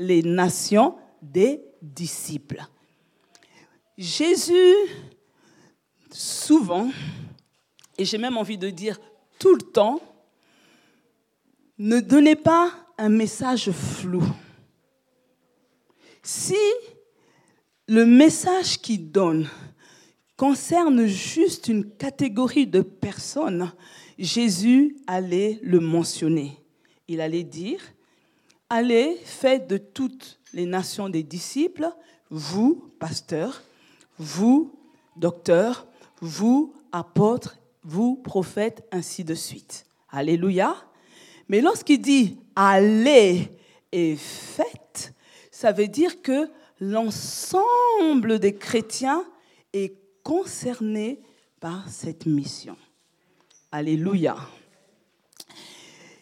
les nations des disciples. Jésus, souvent, et j'ai même envie de dire tout le temps, ne donnait pas un message flou. Si le message qu'il donne concerne juste une catégorie de personnes, Jésus allait le mentionner. Il allait dire, allez, faites de toutes les nations des disciples, vous, pasteurs, vous, docteurs, vous, apôtres, vous, prophètes, ainsi de suite. Alléluia. Mais lorsqu'il dit allez et faites, ça veut dire que l'ensemble des chrétiens est concerné par cette mission. Alléluia.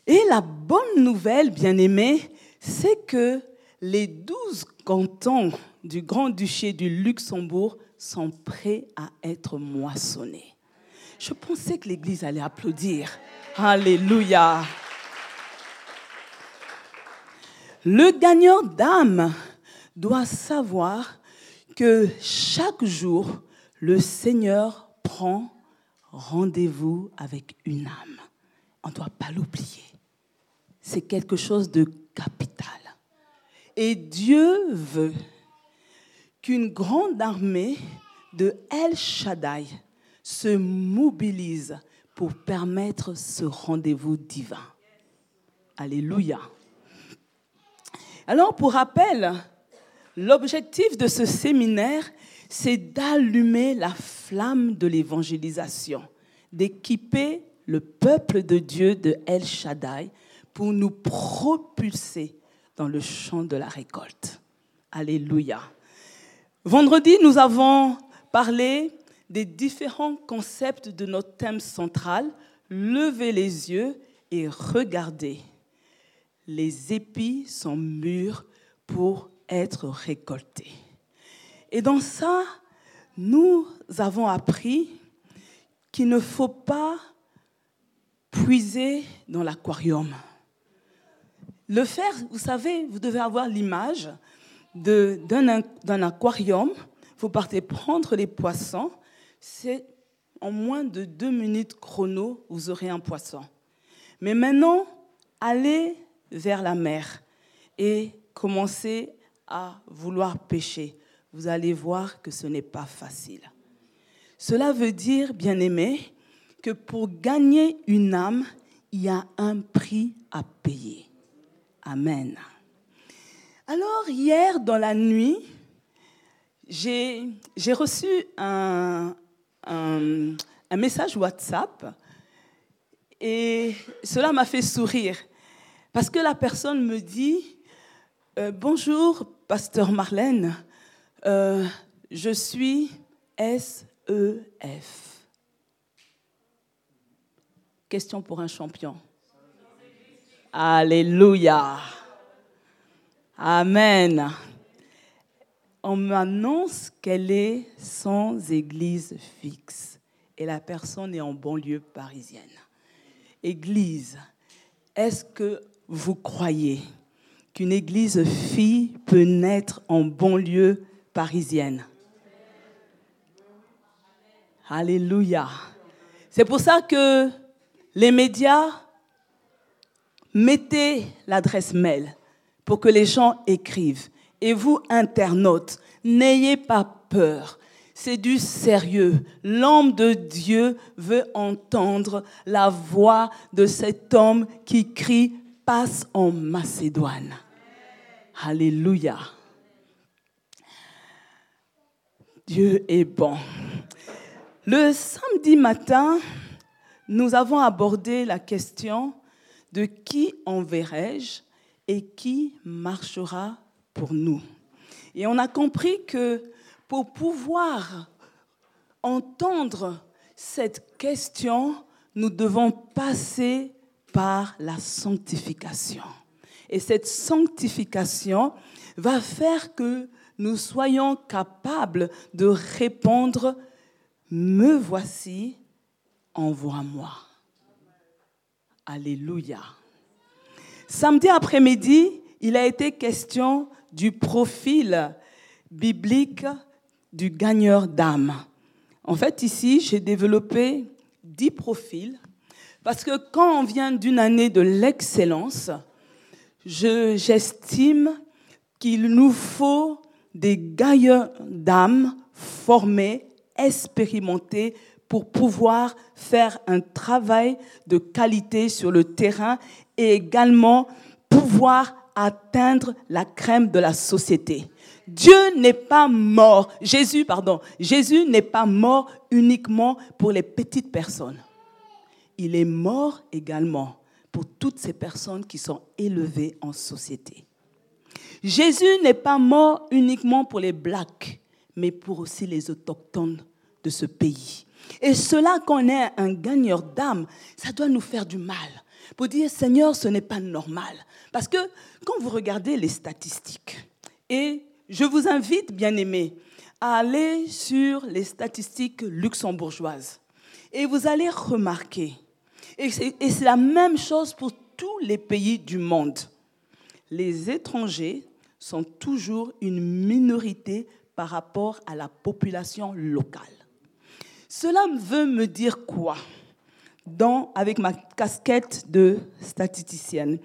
Et la bonne nouvelle, bien-aimés, c'est que les douze cantons du Grand-Duché du Luxembourg sont prêts à être moissonnés. Je pensais que l'Église allait applaudir. Alléluia. Le gagnant d'âme doit savoir que chaque jour, le Seigneur prend rendez-vous avec une âme. On ne doit pas l'oublier. C'est quelque chose de Et Dieu veut qu'une grande armée de El Shaddai se mobilise pour permettre ce rendez-vous divin. Alléluia. Alors, pour rappel, l'objectif de ce séminaire, c'est d'allumer la flamme de l'évangélisation, d'équiper le peuple de Dieu de El Shaddai pour nous propulser dans le champ de la récolte. Alléluia. Vendredi, nous avons parlé des différents concepts de notre thème central, lever les yeux et regarder les épis sont mûrs pour être récoltés. Et dans ça, nous avons appris qu'il ne faut pas puiser dans l'aquarium. Le faire, vous savez, vous devez avoir l'image d'un aquarium. Vous partez prendre les poissons. C'est en moins de deux minutes chrono, vous aurez un poisson. Mais maintenant, allez vers la mer et commencez à vouloir pêcher, vous allez voir que ce n'est pas facile. Cela veut dire, bien aimé, que pour gagner une âme, il y a un prix à payer. Amen. Alors, hier, dans la nuit, j'ai reçu un, message WhatsApp et cela m'a fait sourire. Parce que la personne me dit, euh, bonjour, pasteur Marlène, euh, je suis SEF. Question pour un champion. Alléluia. Amen. On m'annonce qu'elle est sans église fixe et la personne est en banlieue parisienne. Église, est-ce que vous croyez qu'une église fille peut naître en banlieue parisienne? Alléluia. C'est pour ça que les médias mettez l'adresse mail pour que les gens écrivent. Et vous, internautes, n'ayez pas peur. C'est du sérieux. L'homme de Dieu veut entendre la voix de cet homme qui crie passe en Macédoine. Alléluia. Dieu est bon. Le samedi matin, nous avons abordé la question de qui enverrai-je et qui marchera pour nous. Et on a compris que pour pouvoir entendre cette question, nous devons passer par la sanctification. Et cette sanctification va faire que nous soyons capables de répondre, me voici, envoie-moi. Alléluia. Samedi après-midi, il a été question du profil biblique du gagneur d'âme. En fait, ici, j'ai développé dix profils parce que quand on vient d'une année de l'excellence, j'estime qu'il nous faut des gagneurs d'âme formés, expérimentés, pour pouvoir faire un travail de qualité sur le terrain et également pouvoir atteindre la crème de la société. Dieu n'est pas mort, Jésus, pardon, Jésus n'est pas mort uniquement pour les petites personnes. Il est mort également pour toutes ces personnes qui sont élevées en société. Jésus n'est pas mort uniquement pour les blacks, mais pour aussi les autochtones de ce pays. Et cela qu'on est un gagneur d'âme, ça doit nous faire du mal. Pour dire, Seigneur, ce n'est pas normal. Parce que quand vous regardez les statistiques, et je vous invite, bien aimés, à aller sur les statistiques luxembourgeoises, et vous allez remarquer, et c'est la même chose pour tous les pays du monde, les étrangers sont toujours une minorité par rapport à la population locale. Cela veut me dire quoi? Dans, avec ma casquette de statisticienne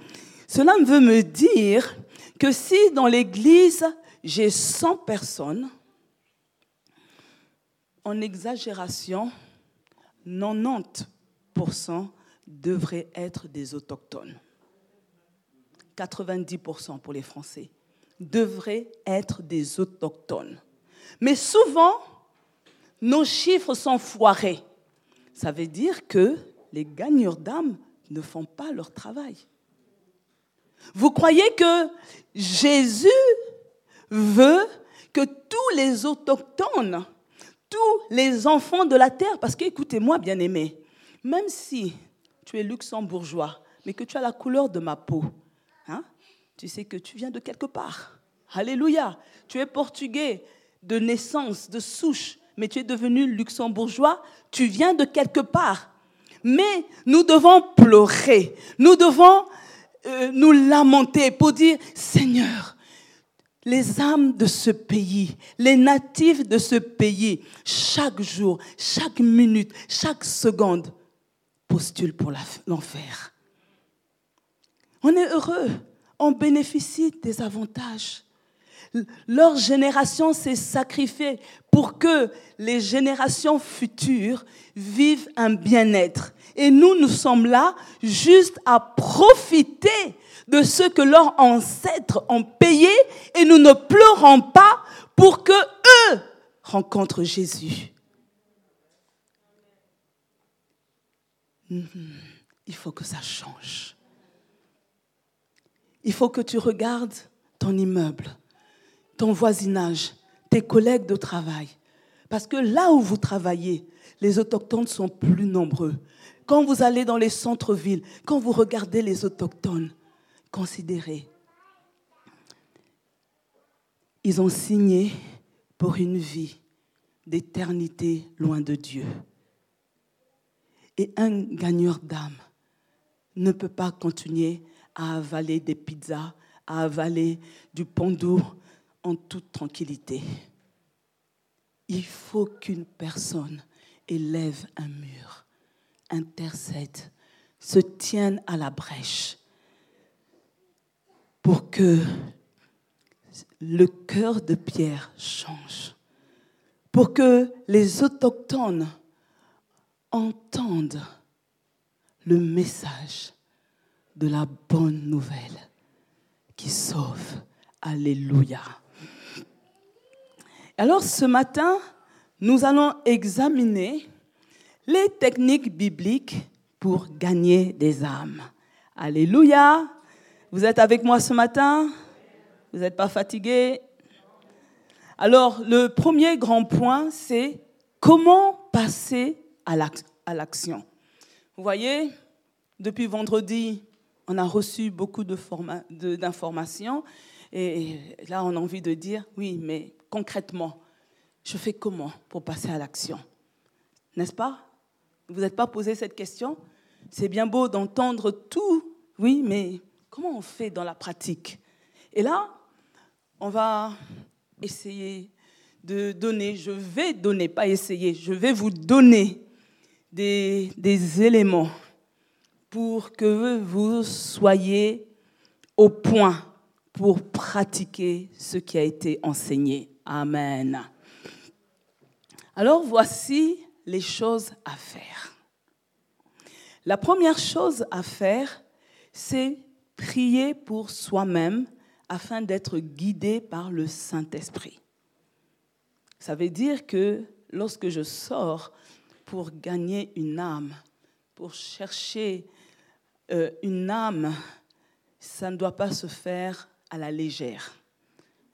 Cela veut me dire que si dans l'église j'ai 100 personnes, en exagération, 90% devraient être des autochtones. 90% pour les Français devraient être des autochtones. Mais souvent, nos chiffres sont foirés. Ça veut dire que les gagneurs d'âme ne font pas leur travail. Vous croyez que Jésus veut que tous les autochtones, tous les enfants de la terre, parce qu'écoutez-moi bien aimé, même si tu es luxembourgeois, mais que tu as la couleur de ma peau, hein, tu sais que tu viens de quelque part. Alléluia. Tu es portugais de naissance, de souche, mais tu es devenu luxembourgeois, tu viens de quelque part. Mais nous devons pleurer, nous devons euh, nous lamenter pour dire, Seigneur, les âmes de ce pays, les natifs de ce pays, chaque jour, chaque minute, chaque seconde, postulent pour l'enfer. On est heureux, on bénéficie des avantages. Leur génération s'est sacrifiée pour que les générations futures vivent un bien-être. Et nous, nous sommes là juste à profiter de ce que leurs ancêtres ont payé et nous ne pleurons pas pour que eux rencontrent Jésus. Mhm. Il faut que ça change. Il faut que tu regardes ton immeuble ton voisinage, tes collègues de travail. Parce que là où vous travaillez, les autochtones sont plus nombreux. Quand vous allez dans les centres-villes, quand vous regardez les autochtones, considérez, ils ont signé pour une vie d'éternité loin de Dieu. Et un gagneur d'âme ne peut pas continuer à avaler des pizzas, à avaler du pandour, en toute tranquillité. Il faut qu'une personne élève un mur, intercède, se tienne à la brèche pour que le cœur de Pierre change, pour que les autochtones entendent le message de la bonne nouvelle qui sauve. Alléluia. Alors ce matin, nous allons examiner les techniques bibliques pour gagner des âmes. Alléluia. Vous êtes avec moi ce matin? Vous n'êtes pas fatigué? Alors le premier grand point, c'est comment passer à l'action. Vous voyez, depuis vendredi, on a reçu beaucoup d'informations. Et là, on a envie de dire, oui, mais concrètement, je fais comment pour passer à l'action? N'est-ce pas? Vous n'êtes pas posé cette question? C'est bien beau d'entendre tout, oui, mais comment on fait dans la pratique? Et là, on va essayer de donner, je vais donner, pas essayer, je vais vous donner des, des éléments pour que vous soyez au point pour pratiquer ce qui a été enseigné. Amen. Alors voici les choses à faire. La première chose à faire, c'est prier pour soi-même afin d'être guidé par le Saint-Esprit. Ça veut dire que lorsque je sors pour gagner une âme, pour chercher euh, une âme, ça ne doit pas se faire à la légère.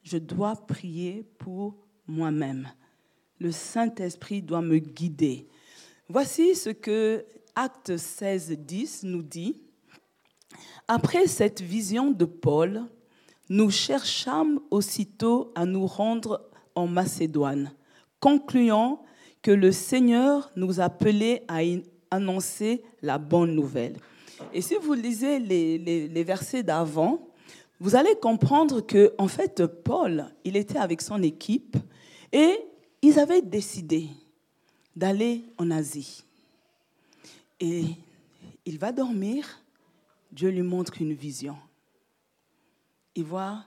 Je dois prier pour moi-même. Le Saint-Esprit doit me guider. Voici ce que Acte 16, 10 nous dit. Après cette vision de Paul, nous cherchâmes aussitôt à nous rendre en Macédoine, concluant que le Seigneur nous appelait à annoncer la bonne nouvelle. Et si vous lisez les, versets d'avant, vous allez comprendre que, en fait, Paul, il était avec son équipe et ils avaient décidé d'aller en Asie. Et il va dormir, Dieu lui montre une vision. Il voit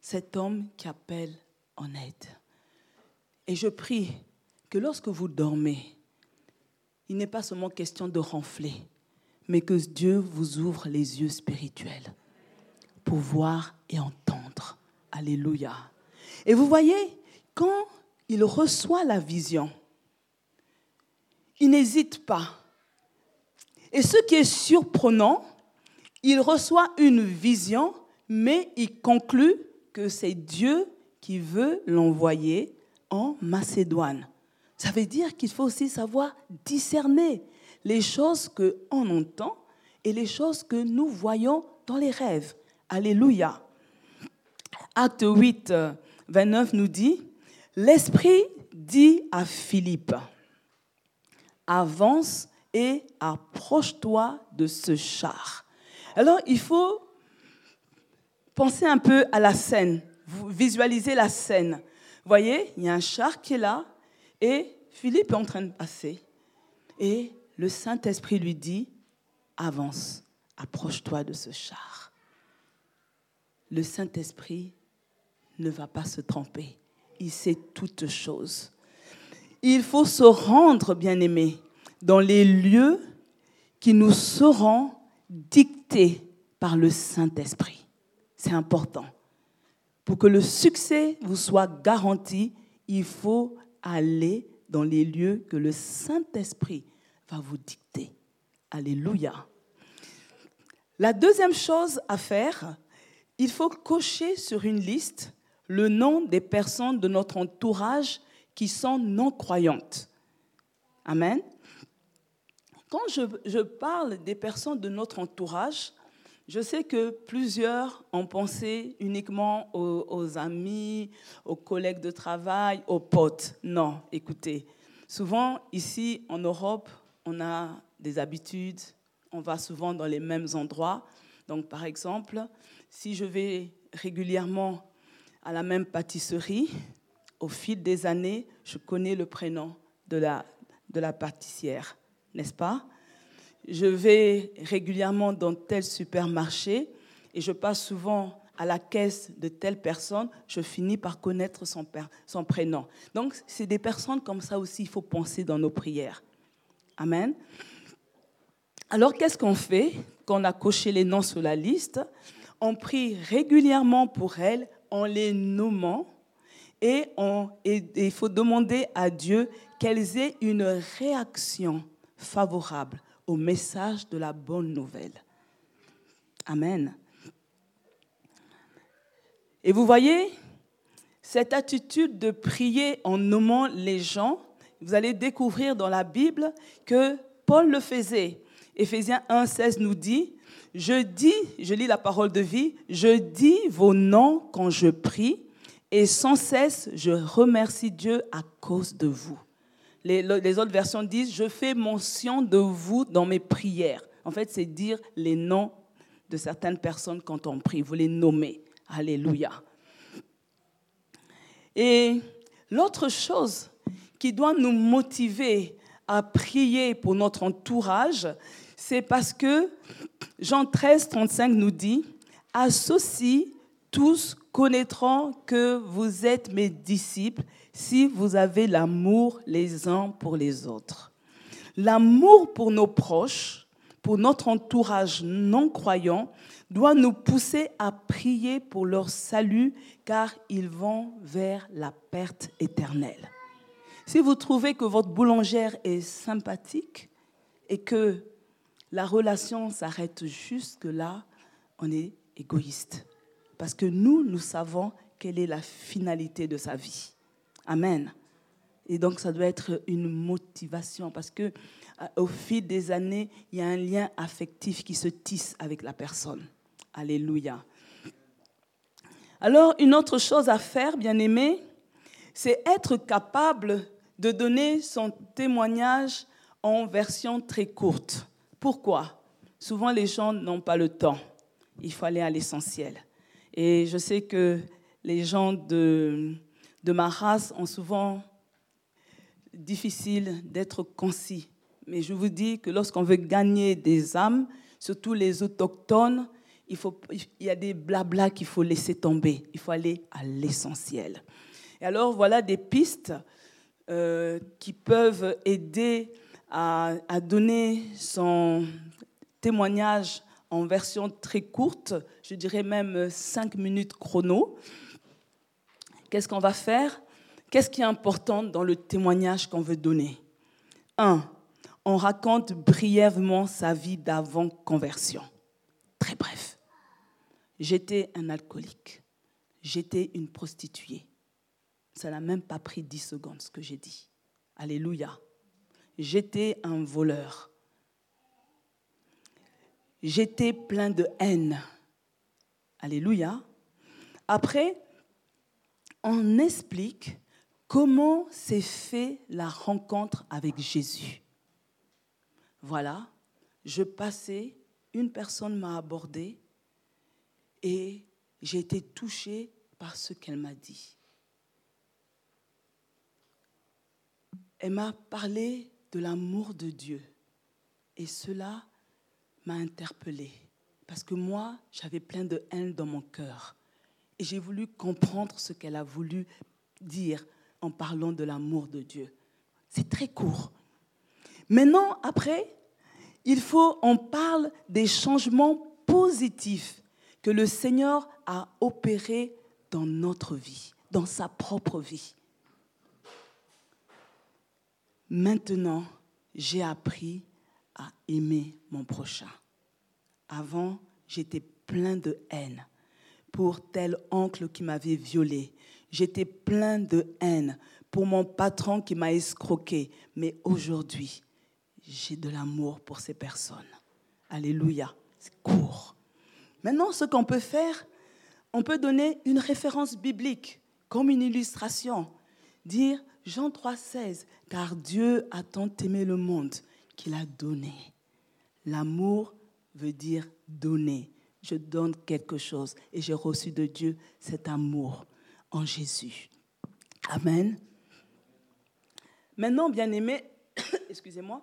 cet homme qui appelle en aide. Et je prie que lorsque vous dormez, il n'est pas seulement question de ronfler, mais que Dieu vous ouvre les yeux spirituels pour voir et entendre. Alléluia. Et vous voyez, quand il reçoit la vision, il n'hésite pas. Et ce qui est surprenant, il reçoit une vision, mais il conclut que c'est Dieu qui veut l'envoyer en Macédoine. Ça veut dire qu'il faut aussi savoir discerner les choses qu'on entend et les choses que nous voyons dans les rêves. Alléluia. Acte 8, 29 nous dit, l'Esprit dit à Philippe, avance et approche-toi de ce char. Alors il faut penser un peu à la scène, visualiser la scène. Voyez, il y a un char qui est là et Philippe est en train de passer. Et le Saint-Esprit lui dit, avance, approche-toi de ce char. Le Saint-Esprit ne va pas se tromper. Il sait toutes choses. Il faut se rendre, bien-aimés, dans les lieux qui nous seront dictés par le Saint-Esprit. C'est important. Pour que le succès vous soit garanti, il faut aller dans les lieux que le Saint-Esprit va vous dicter. Alléluia. La deuxième chose à faire, il faut cocher sur une liste le nom des personnes de notre entourage qui sont non croyantes. Amen. Quand je, parle des personnes de notre entourage, je sais que plusieurs ont pensé uniquement aux, amis, aux collègues de travail, aux potes. Non, écoutez, souvent ici en Europe, on a des habitudes, on va souvent dans les mêmes endroits. Donc, par exemple, si je vais régulièrement à la même pâtisserie, au fil des années, je connais le prénom de la, de la pâtissière, n'est-ce pas? Je vais régulièrement dans tel supermarché et je passe souvent à la caisse de telle personne, je finis par connaître son, son prénom. Donc, c'est des personnes comme ça aussi, il faut penser dans nos prières. Amen. Alors, qu'est-ce qu'on fait quand on a coché les noms sur la liste? On prie régulièrement pour elles en les nommant et, il faut demander à Dieu qu'elles aient une réaction favorable au message de la bonne nouvelle. Amen. Et vous voyez, cette attitude de prier en nommant les gens, vous allez découvrir dans la Bible que Paul le faisait. Éphésiens 1, 16 nous dit, je dis, je lis la parole de vie, je dis vos noms quand je prie et sans cesse je remercie Dieu à cause de vous. Les, les autres versions disent, je fais mention de vous dans mes prières. En fait, c'est dire les noms de certaines personnes quand on prie, vous les nommez. Alléluia. Et l'autre chose qui doit nous motiver à prier pour notre entourage, c'est parce que Jean 13, 35 nous dit, à ceci, tous connaîtront que vous êtes mes disciples si vous avez l'amour les uns pour les autres. L'amour pour nos proches, pour notre entourage non croyant, doit nous pousser à prier pour leur salut car ils vont vers la perte éternelle. Si vous trouvez que votre boulangère est sympathique et que la relation s'arrête jusque là, on est égoïste. Parce que nous, nous savons quelle est la finalité de sa vie. Amen. Et donc, ça doit être une motivation parce que euh, au fil des années, il y a un lien affectif qui se tisse avec la personne. Alléluia. Alors, une autre chose à faire, bien aimé, c'est être capable de donner son témoignage en version très courte. Pourquoi? Souvent, les gens n'ont pas le temps. Il faut aller à l'essentiel. Et je sais que les gens de, de ma race ont souvent difficile d'être concis. Mais je vous dis que lorsqu'on veut gagner des âmes, surtout les autochtones, il, faut, il y a des blablas qu'il faut laisser tomber. Il faut aller à l'essentiel. Et alors, voilà des pistes euh, qui peuvent aider à, à, donner son témoignage en version très courte, je dirais même 5 minutes chrono. Qu'est-ce qu'on va faire? Qu'est-ce qui est important dans le témoignage qu'on veut donner? Un, on raconte brièvement sa vie d'avant conversion. Très bref. J'étais un alcoolique. J'étais une prostituée. Ça n'a même pas pris dix secondes ce que j'ai dit. Alléluia. J'étais un voleur. J'étais plein de haine. Alléluia. Après, on explique comment s'est fait la rencontre avec Jésus. Voilà, je passais, une personne m'a abordé et j'ai été touchée par ce qu'elle m'a dit. Elle m'a parlé de l'amour de Dieu. Et cela m'a interpellée. Parce que moi, j'avais plein de haine dans mon cœur. Et j'ai voulu comprendre ce qu'elle a voulu dire en parlant de l'amour de Dieu. C'est très court. Maintenant, après, il faut, on parle des changements positifs que le Seigneur a opérés dans notre vie, dans sa propre vie. Maintenant, j'ai appris à aimer mon prochain. Avant, j'étais plein de haine pour tel oncle qui m'avait violé. J'étais plein de haine pour mon patron qui m'a escroqué. Mais aujourd'hui, j'ai de l'amour pour ces personnes. Alléluia. C'est court. Maintenant, ce qu'on peut faire, on peut donner une référence biblique comme une illustration. Dire Jean 3,16, car Dieu a tant aimé le monde qu'il a donné. L'amour veut dire donner. Je donne quelque chose et j'ai reçu de Dieu cet amour en Jésus. Amen. Maintenant, bien aimé, excusez-moi,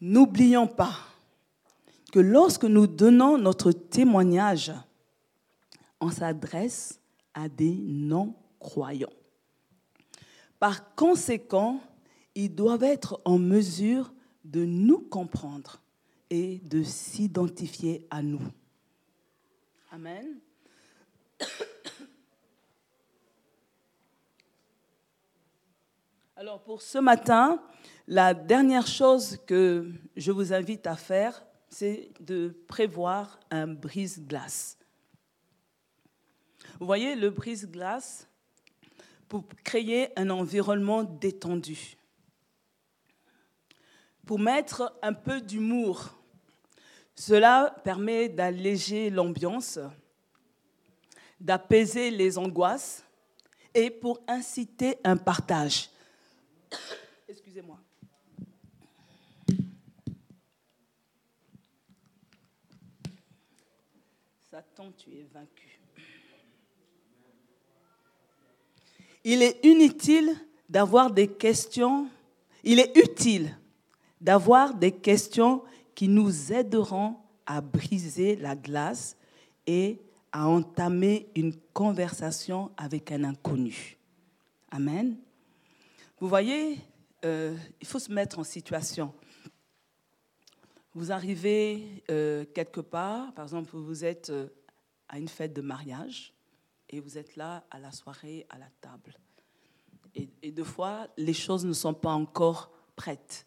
n'oublions pas que lorsque nous donnons notre témoignage, on s'adresse à des non croyants. Par conséquent, ils doivent être en mesure de nous comprendre et de s'identifier à nous. Amen. Alors pour ce matin, la dernière chose que je vous invite à faire, c'est de prévoir un brise-glace. Vous voyez, le brise-glace, pour créer un environnement détendu, pour mettre un peu d'humour. Cela permet d'alléger l'ambiance, d'apaiser les angoisses et pour inciter un partage. Excusez-moi. Satan, tu es vaincu. Il est inutile d'avoir des questions, il est utile d'avoir des questions qui nous aideront à briser la glace et à entamer une conversation avec un inconnu. Amen. Vous voyez, euh, il faut se mettre en situation. Vous arrivez euh, quelque part, par exemple, vous êtes euh, à une fête de mariage et vous êtes là à la soirée, à la table. Et, et deux fois, les choses ne sont pas encore prêtes.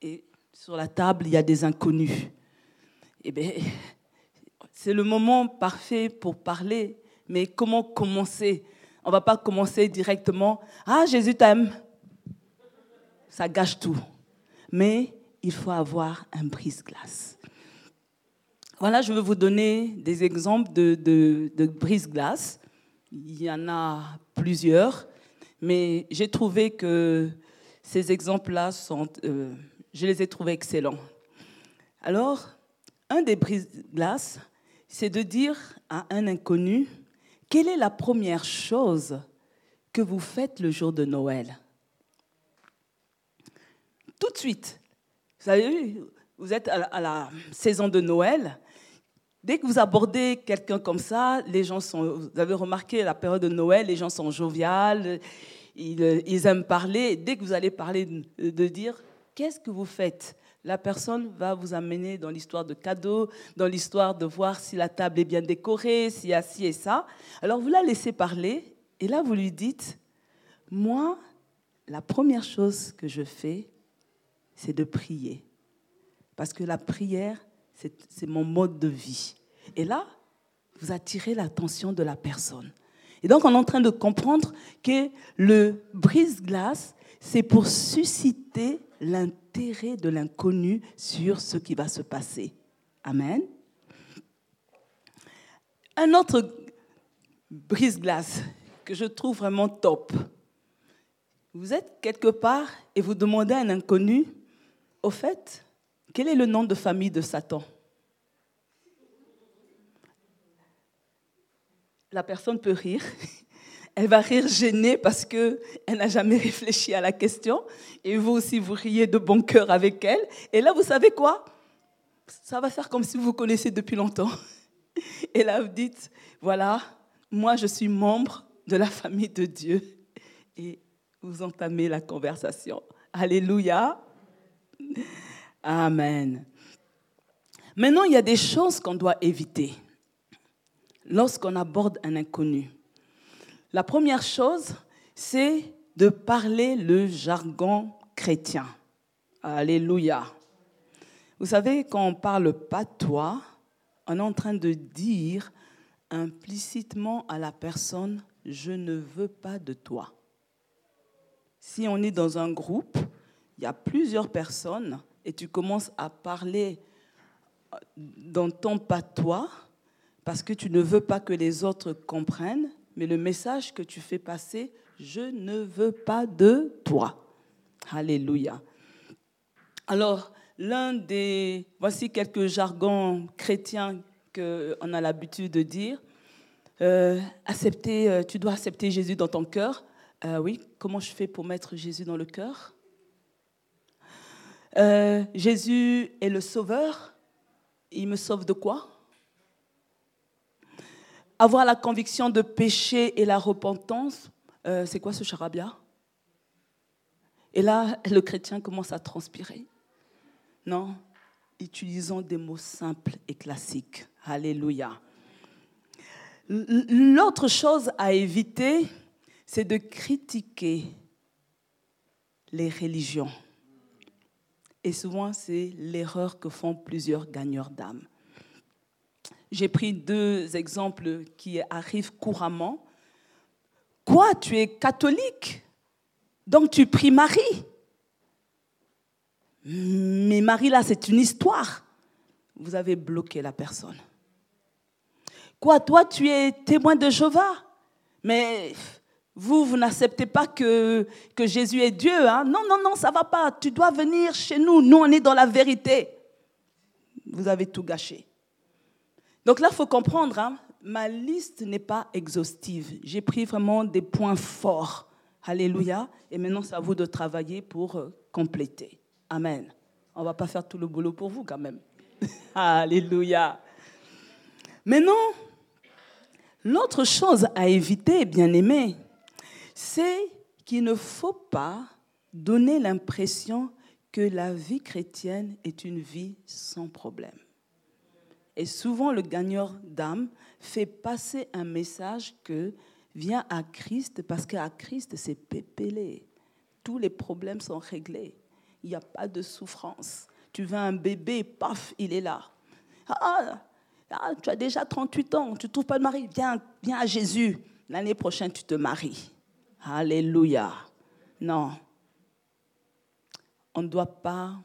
Et sur la table, il y a des inconnus. Eh bien, c'est le moment parfait pour parler. Mais comment commencer? On ne va pas commencer directement. Ah, Jésus t'aime. Ça gâche tout. Mais il faut avoir un brise-glace. Voilà, je vais vous donner des exemples de, de, brise-glace. Il y en a plusieurs, mais j'ai trouvé que ces exemples-là sont, euh, je les ai trouvés excellents. Alors, un des brise-glaces, c'est de dire à un inconnu, quelle est la première chose que vous faites le jour de Noël? Tout de suite. Vous vous êtes à la, saison de Noël. Dès que vous abordez quelqu'un comme ça, les gens sont. Vous avez remarqué la période de Noël, les gens sont joviales, ils, aiment parler. Dès que vous allez parler de dire qu'est-ce que vous faites? La personne va vous amener dans l'histoire de cadeaux, dans l'histoire de voir si la table est bien décorée, s'il y a ci et ça. Alors vous la laissez parler et là vous lui dites, moi, la première chose que je fais, c'est de prier. Parce que la prière, c'est mon mode de vie. Et là, vous attirez l'attention de la personne. Et donc, on est en train de comprendre que le brise-glace, c'est pour susciter l'intérêt de l'inconnu sur ce qui va se passer. Amen. Un autre brise-glace que je trouve vraiment top. Vous êtes quelque part et vous demandez à un inconnu, au fait, quel est le nom de famille de Satan? La personne peut rire elle va rire gênée parce qu'elle n'a jamais réfléchi à la question. Et vous aussi, vous riez de bon cœur avec elle. Et là, vous savez quoi? Ça va faire comme si vous connaissez depuis longtemps. Et là, vous dites, voilà, moi, je suis membre de la famille de Dieu. Et vous entamez la conversation. Alléluia. Amen. Maintenant, il y a des choses qu'on doit éviter lorsqu'on aborde un inconnu. La première chose, c'est de parler le jargon chrétien. Alléluia. Vous savez, quand on parle pas toi, on est en train de dire implicitement à la personne, je ne veux pas de toi. Si on est dans un groupe, il y a plusieurs personnes et tu commences à parler dans ton patois parce que tu ne veux pas que les autres comprennent, mais le message que tu fais passer, je ne veux pas de toi. Alléluia. Alors, l'un des, voici quelques jargons chrétiens qu'on a l'habitude de dire. Euh, accepter, euh, tu dois accepter Jésus dans ton cœur. Euh, oui, comment je fais pour mettre Jésus dans le cœur? Jésus est le sauveur. Il me sauve de quoi? Avoir la conviction de péché et la repentance, euh, c'est quoi ce charabia? Et là, le chrétien commence à transpirer. Non, utilisons des mots simples et classiques. Alléluia. L'autre chose à éviter, c'est de critiquer les religions. Et souvent, c'est l'erreur que font plusieurs gagneurs d'âme. J'ai pris deux exemples qui arrivent couramment. Quoi, tu es catholique? Donc tu pries Marie Mais Marie, là, c'est une histoire. Vous avez bloqué la personne. Quoi, toi, tu es témoin de Jéhovah? Mais vous, vous n'acceptez pas que, que Jésus est Dieu. Hein? Non, non, non, ça va pas. Tu dois venir chez nous. Nous, on est dans la vérité. Vous avez tout gâché. Donc là, il faut comprendre, hein, ma liste n'est pas exhaustive. J'ai pris vraiment des points forts. Alléluia. Et maintenant, c'est à vous de travailler pour euh, compléter. Amen. On ne va pas faire tout le boulot pour vous quand même. Alléluia. Maintenant, l'autre chose à éviter, bien aimé, c'est qu'il ne faut pas donner l'impression que la vie chrétienne est une vie sans problème. Et souvent, le gagneur d'âme fait passer un message que viens à Christ parce qu'à Christ, c'est pépélé. Tous les problèmes sont réglés. Il n'y a pas de souffrance. Tu veux un bébé, paf, il est là. Ah, ah tu as déjà 38 ans, tu ne trouves pas de mari, viens, viens à Jésus. L'année prochaine, tu te maries. Alléluia. Non. On ne doit pas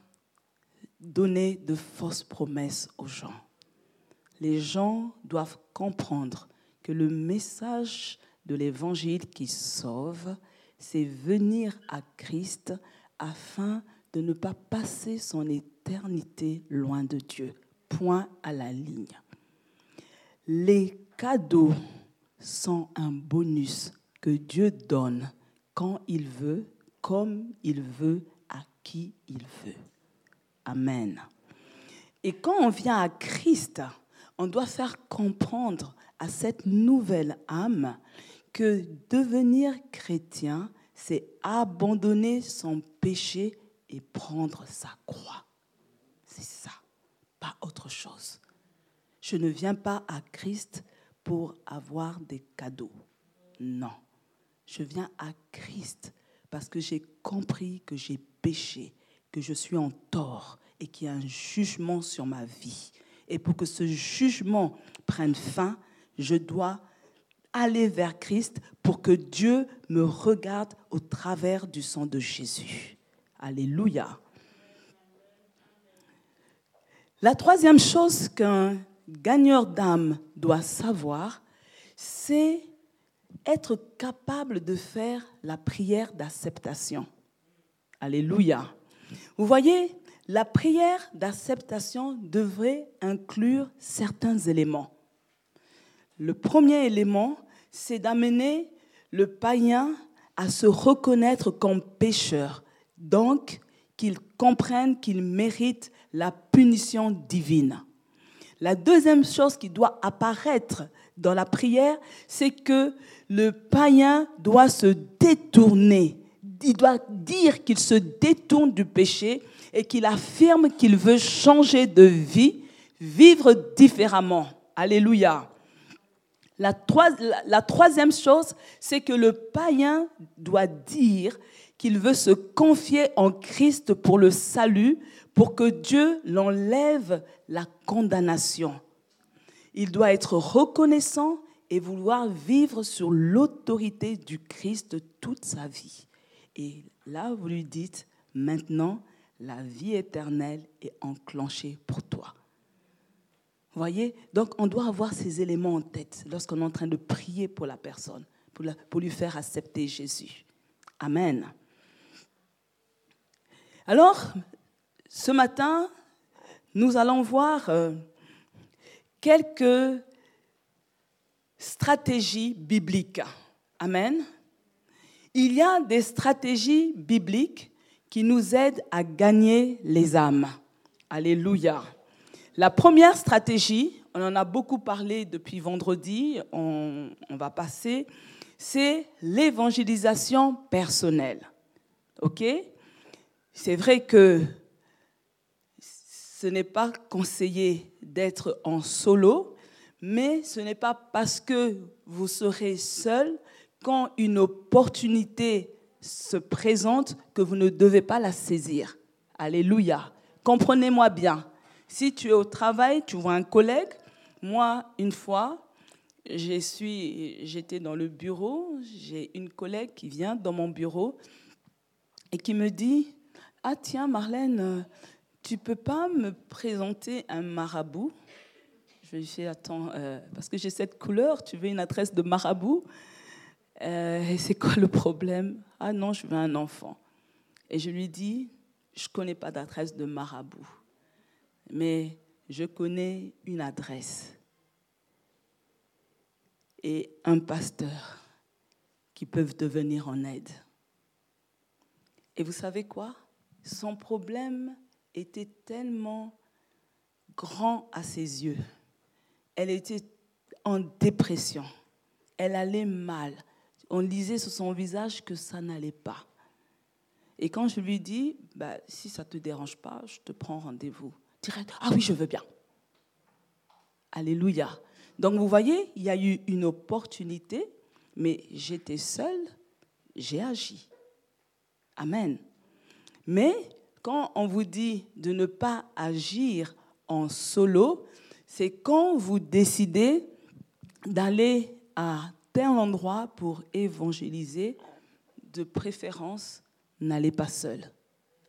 donner de fausses promesses aux gens. Les gens doivent comprendre que le message de l'évangile qui sauve, c'est venir à Christ afin de ne pas passer son éternité loin de Dieu. Point à la ligne. Les cadeaux sont un bonus que Dieu donne quand il veut, comme il veut, à qui il veut. Amen. Et quand on vient à Christ, on doit faire comprendre à cette nouvelle âme que devenir chrétien, c'est abandonner son péché et prendre sa croix. C'est ça, pas autre chose. Je ne viens pas à Christ pour avoir des cadeaux. Non. Je viens à Christ parce que j'ai compris que j'ai péché, que je suis en tort et qu'il y a un jugement sur ma vie. Et pour que ce jugement prenne fin, je dois aller vers Christ pour que Dieu me regarde au travers du sang de Jésus. Alléluia. La troisième chose qu'un gagneur d'âme doit savoir, c'est être capable de faire la prière d'acceptation. Alléluia. Vous voyez, la prière d'acceptation devrait inclure certains éléments. Le premier élément, c'est d'amener le païen à se reconnaître comme pécheur, donc qu'il comprenne qu'il mérite la punition divine. La deuxième chose qui doit apparaître dans la prière, c'est que le païen doit se détourner. Il doit dire qu'il se détourne du péché et qu'il affirme qu'il veut changer de vie, vivre différemment. Alléluia. La, troisième chose, c'est que le païen doit dire qu'il veut se confier en Christ pour le salut, pour que Dieu l'enlève la condamnation. Il doit être reconnaissant et vouloir vivre sur l'autorité du Christ toute sa vie. Et là, vous lui dites, maintenant, la vie éternelle est enclenchée pour toi. Vous voyez? Donc, on doit avoir ces éléments en tête lorsqu'on est en train de prier pour la personne, pour, pour lui faire accepter Jésus. Amen. Alors, ce matin, nous allons voir euh, quelques stratégies bibliques. Amen. Il y a des stratégies bibliques qui nous aident à gagner les âmes. Alléluia. La première stratégie, on en a beaucoup parlé depuis vendredi, on, va passer, c'est l'évangélisation personnelle. OK? C'est vrai que ce n'est pas conseillé d'être en solo, mais ce n'est pas parce que vous serez seul quand une opportunité se présente que vous ne devez pas la saisir. Alléluia. Comprenez-moi bien. Si tu es au travail, tu vois un collègue, moi, une fois, j'étais dans le bureau, j'ai une collègue qui vient dans mon bureau et qui me dit, ah tiens Marlène, tu peux pas me présenter un marabout? Je lui fais, attends, euh, parce que j'ai cette couleur, tu veux une adresse de marabout? Euh, Et c'est quoi le problème? Ah non, je veux un enfant. Et je lui dis, je connais pas d'adresse de marabout, mais je connais une adresse. et un pasteur qui peuvent devenir en aide. Et vous savez quoi? Son problème était tellement grand à ses yeux. Elle était en dépression. Elle allait mal. On lisait sur son visage que ça n'allait pas. Et quand je lui dis, bah, si ça ne te dérange pas, je te prends rendez-vous. Direct, ah oui, je veux bien. Alléluia. Donc vous voyez, il y a eu une opportunité, mais j'étais seule, j'ai agi. Amen. Mais quand on vous dit de ne pas agir en solo, c'est quand vous décidez d'aller à tel endroit pour évangéliser, de préférence, n'allez pas seul.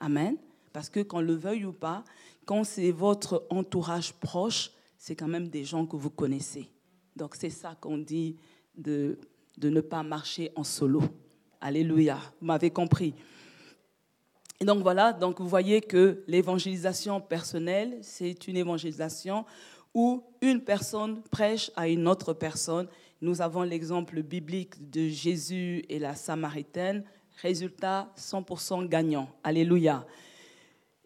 Amen. Parce que qu'on le veuille ou pas, quand c'est votre entourage proche, c'est quand même des gens que vous connaissez. Donc c'est ça qu'on dit de, de ne pas marcher en solo. Alléluia. Vous m'avez compris. Et donc voilà, donc vous voyez que l'évangélisation personnelle, c'est une évangélisation où une personne prêche à une autre personne. Nous avons l'exemple biblique de Jésus et la Samaritaine. Résultat, 100% gagnant. Alléluia.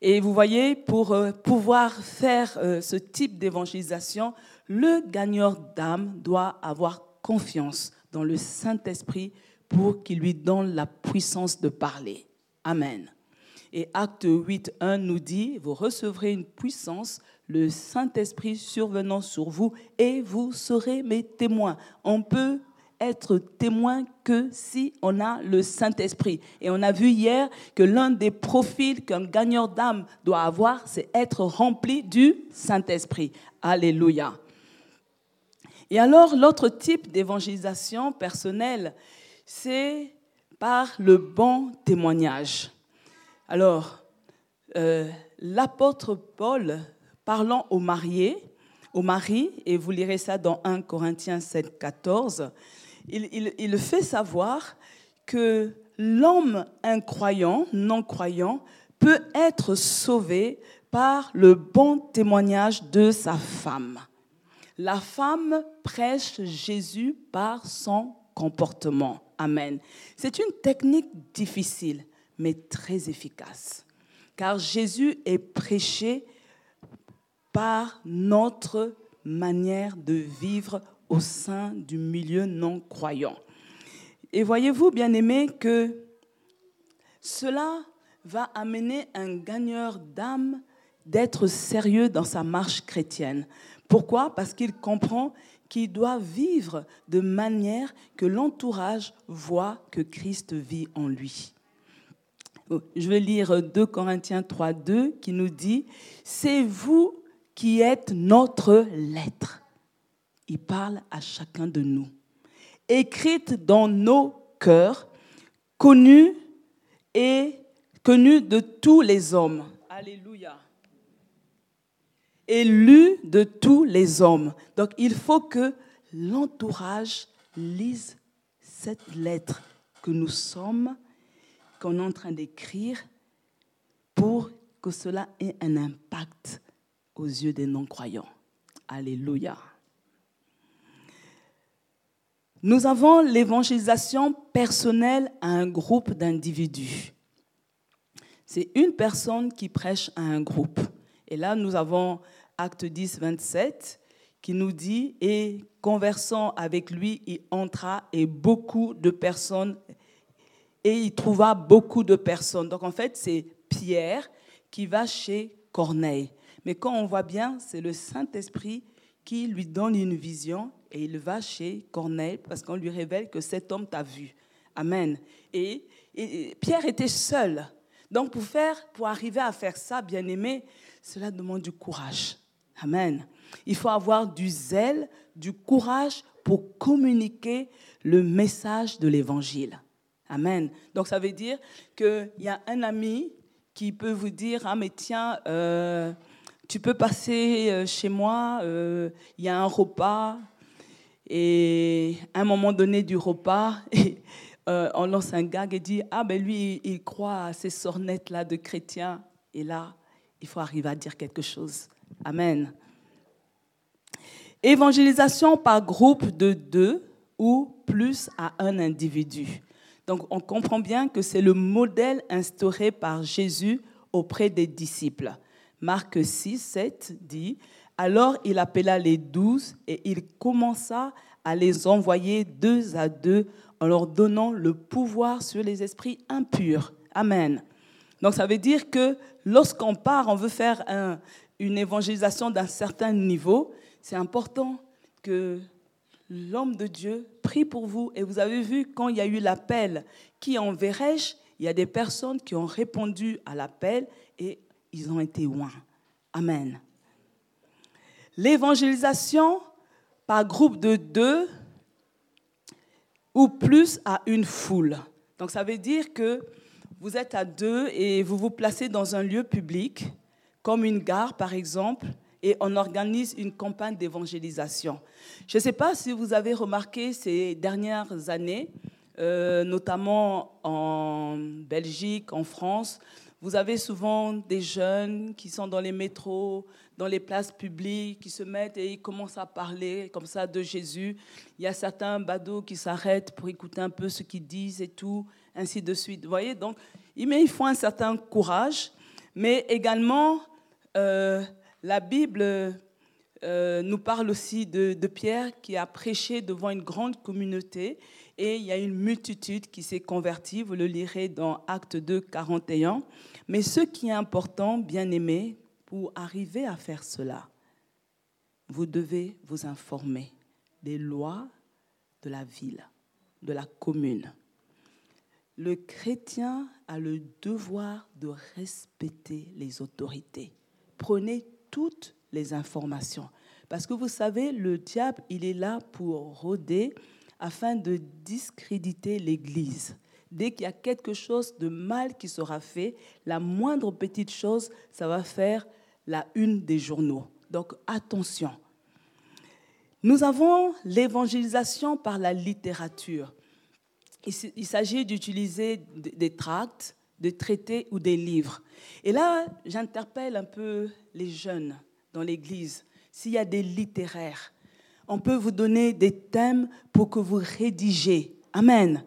Et vous voyez, pour euh, pouvoir faire euh, ce type d'évangélisation, le gagneur d'âme doit avoir confiance dans le Saint-Esprit pour qu'il lui donne la puissance de parler. Amen. Et Acte 8, 1 nous dit, vous recevrez une puissance, le Saint-Esprit survenant sur vous, et vous serez mes témoins. On peut être témoin que si on a le Saint-Esprit. Et on a vu hier que l'un des profils qu'un gagneur d'âme doit avoir, c'est être rempli du Saint-Esprit. Alléluia. Et alors, l'autre type d'évangélisation personnelle, c'est par le bon témoignage. Alors, euh, l'apôtre Paul, parlant aux mariés, aux maris, et vous lirez ça dans 1 Corinthiens 7, 14, il, fait savoir que l'homme incroyant, non croyant, peut être sauvé par le bon témoignage de sa femme. La femme prêche Jésus par son comportement. Amen. C'est une technique difficile mais très efficace. Car Jésus est prêché par notre manière de vivre au sein du milieu non croyant. Et voyez-vous, bien aimés, que cela va amener un gagneur d'âme d'être sérieux dans sa marche chrétienne. Pourquoi? Parce qu'il comprend qu'il doit vivre de manière que l'entourage voit que Christ vit en lui. Oh, je vais lire 2 Corinthiens 3, 2 qui nous dit, c'est vous qui êtes notre lettre. Il parle à chacun de nous. Écrite dans nos cœurs, connue et connue de tous les hommes. Alléluia. Et lue de tous les hommes. Donc il faut que l'entourage lise cette lettre que nous sommes qu'on est en train d'écrire pour que cela ait un impact aux yeux des non-croyants. Alléluia. Nous avons l'évangélisation personnelle à un groupe d'individus. C'est une personne qui prêche à un groupe. Et là, nous avons Acte 10, 27 qui nous dit, et conversant avec lui, il entra et beaucoup de personnes et il trouva beaucoup de personnes. Donc en fait, c'est Pierre qui va chez Corneille. Mais quand on voit bien, c'est le Saint-Esprit qui lui donne une vision et il va chez Corneille parce qu'on lui révèle que cet homme t'a vu. Amen. Et, Pierre était seul. Donc pour faire, pour arriver à faire ça, bien aimé, cela demande du courage. Amen. Il faut avoir du zèle, du courage pour communiquer le message de l'évangile. Amen. Donc ça veut dire qu'il y a un ami qui peut vous dire, ah mais tiens, euh, tu peux passer euh, chez moi, euh, il y a un repas, et à un moment donné du repas, on lance un gag et dit, ah ben lui, il croit à ces sornettes-là de chrétiens, et là, il faut arriver à dire quelque chose. Amen. Évangélisation par groupe de deux ou plus à un individu. Donc on comprend bien que c'est le modèle instauré par Jésus auprès des disciples. Marc 6, 7 dit, Alors il appela les douze et il commença à les envoyer deux à deux en leur donnant le pouvoir sur les esprits impurs. Amen. Donc ça veut dire que lorsqu'on part, on veut faire une évangélisation d'un certain niveau, c'est important que l'homme de Dieu prie pour vous. Et vous avez vu, quand il y a eu l'appel, qui enverrai-je Il y a des personnes qui ont répondu à l'appel et ils ont été loin. Amen. L'évangélisation par groupe de deux ou plus à une foule. Donc ça veut dire que vous êtes à deux et vous vous placez dans un lieu public, comme une gare par exemple, et on organise une campagne d'évangélisation. Je ne sais pas si vous avez remarqué ces dernières années, euh, notamment en Belgique, en France, vous avez souvent des jeunes qui sont dans les métros, dans les places publiques, qui se mettent et ils commencent à parler comme ça de Jésus. Il y a certains badauds qui s'arrêtent pour écouter un peu ce qu'ils disent et tout, ainsi de suite. Vous voyez, donc, il faut un certain courage, mais également, euh, la Bible euh, nous parle aussi de, Pierre qui a prêché devant une grande communauté et il y a une multitude qui s'est convertie. Vous le lirez dans Acte 2, 41. Mais ce qui est important, bien aimé, pour arriver à faire cela, vous devez vous informer des lois de la ville, de la commune. Le chrétien a le devoir de respecter les autorités. Prenez toutes les informations. Parce que vous savez, le diable, il est là pour rôder afin de discréditer l'Église. Dès qu'il y a quelque chose de mal qui sera fait, la moindre petite chose, ça va faire la une des journaux. Donc attention. Nous avons l'évangélisation par la littérature. Il s'agit d'utiliser des tracts, des traités ou des livres. Et là, j'interpelle un peu les jeunes dans l'Église. S'il y a des littéraires, on peut vous donner des thèmes pour que vous rédigez. Amen.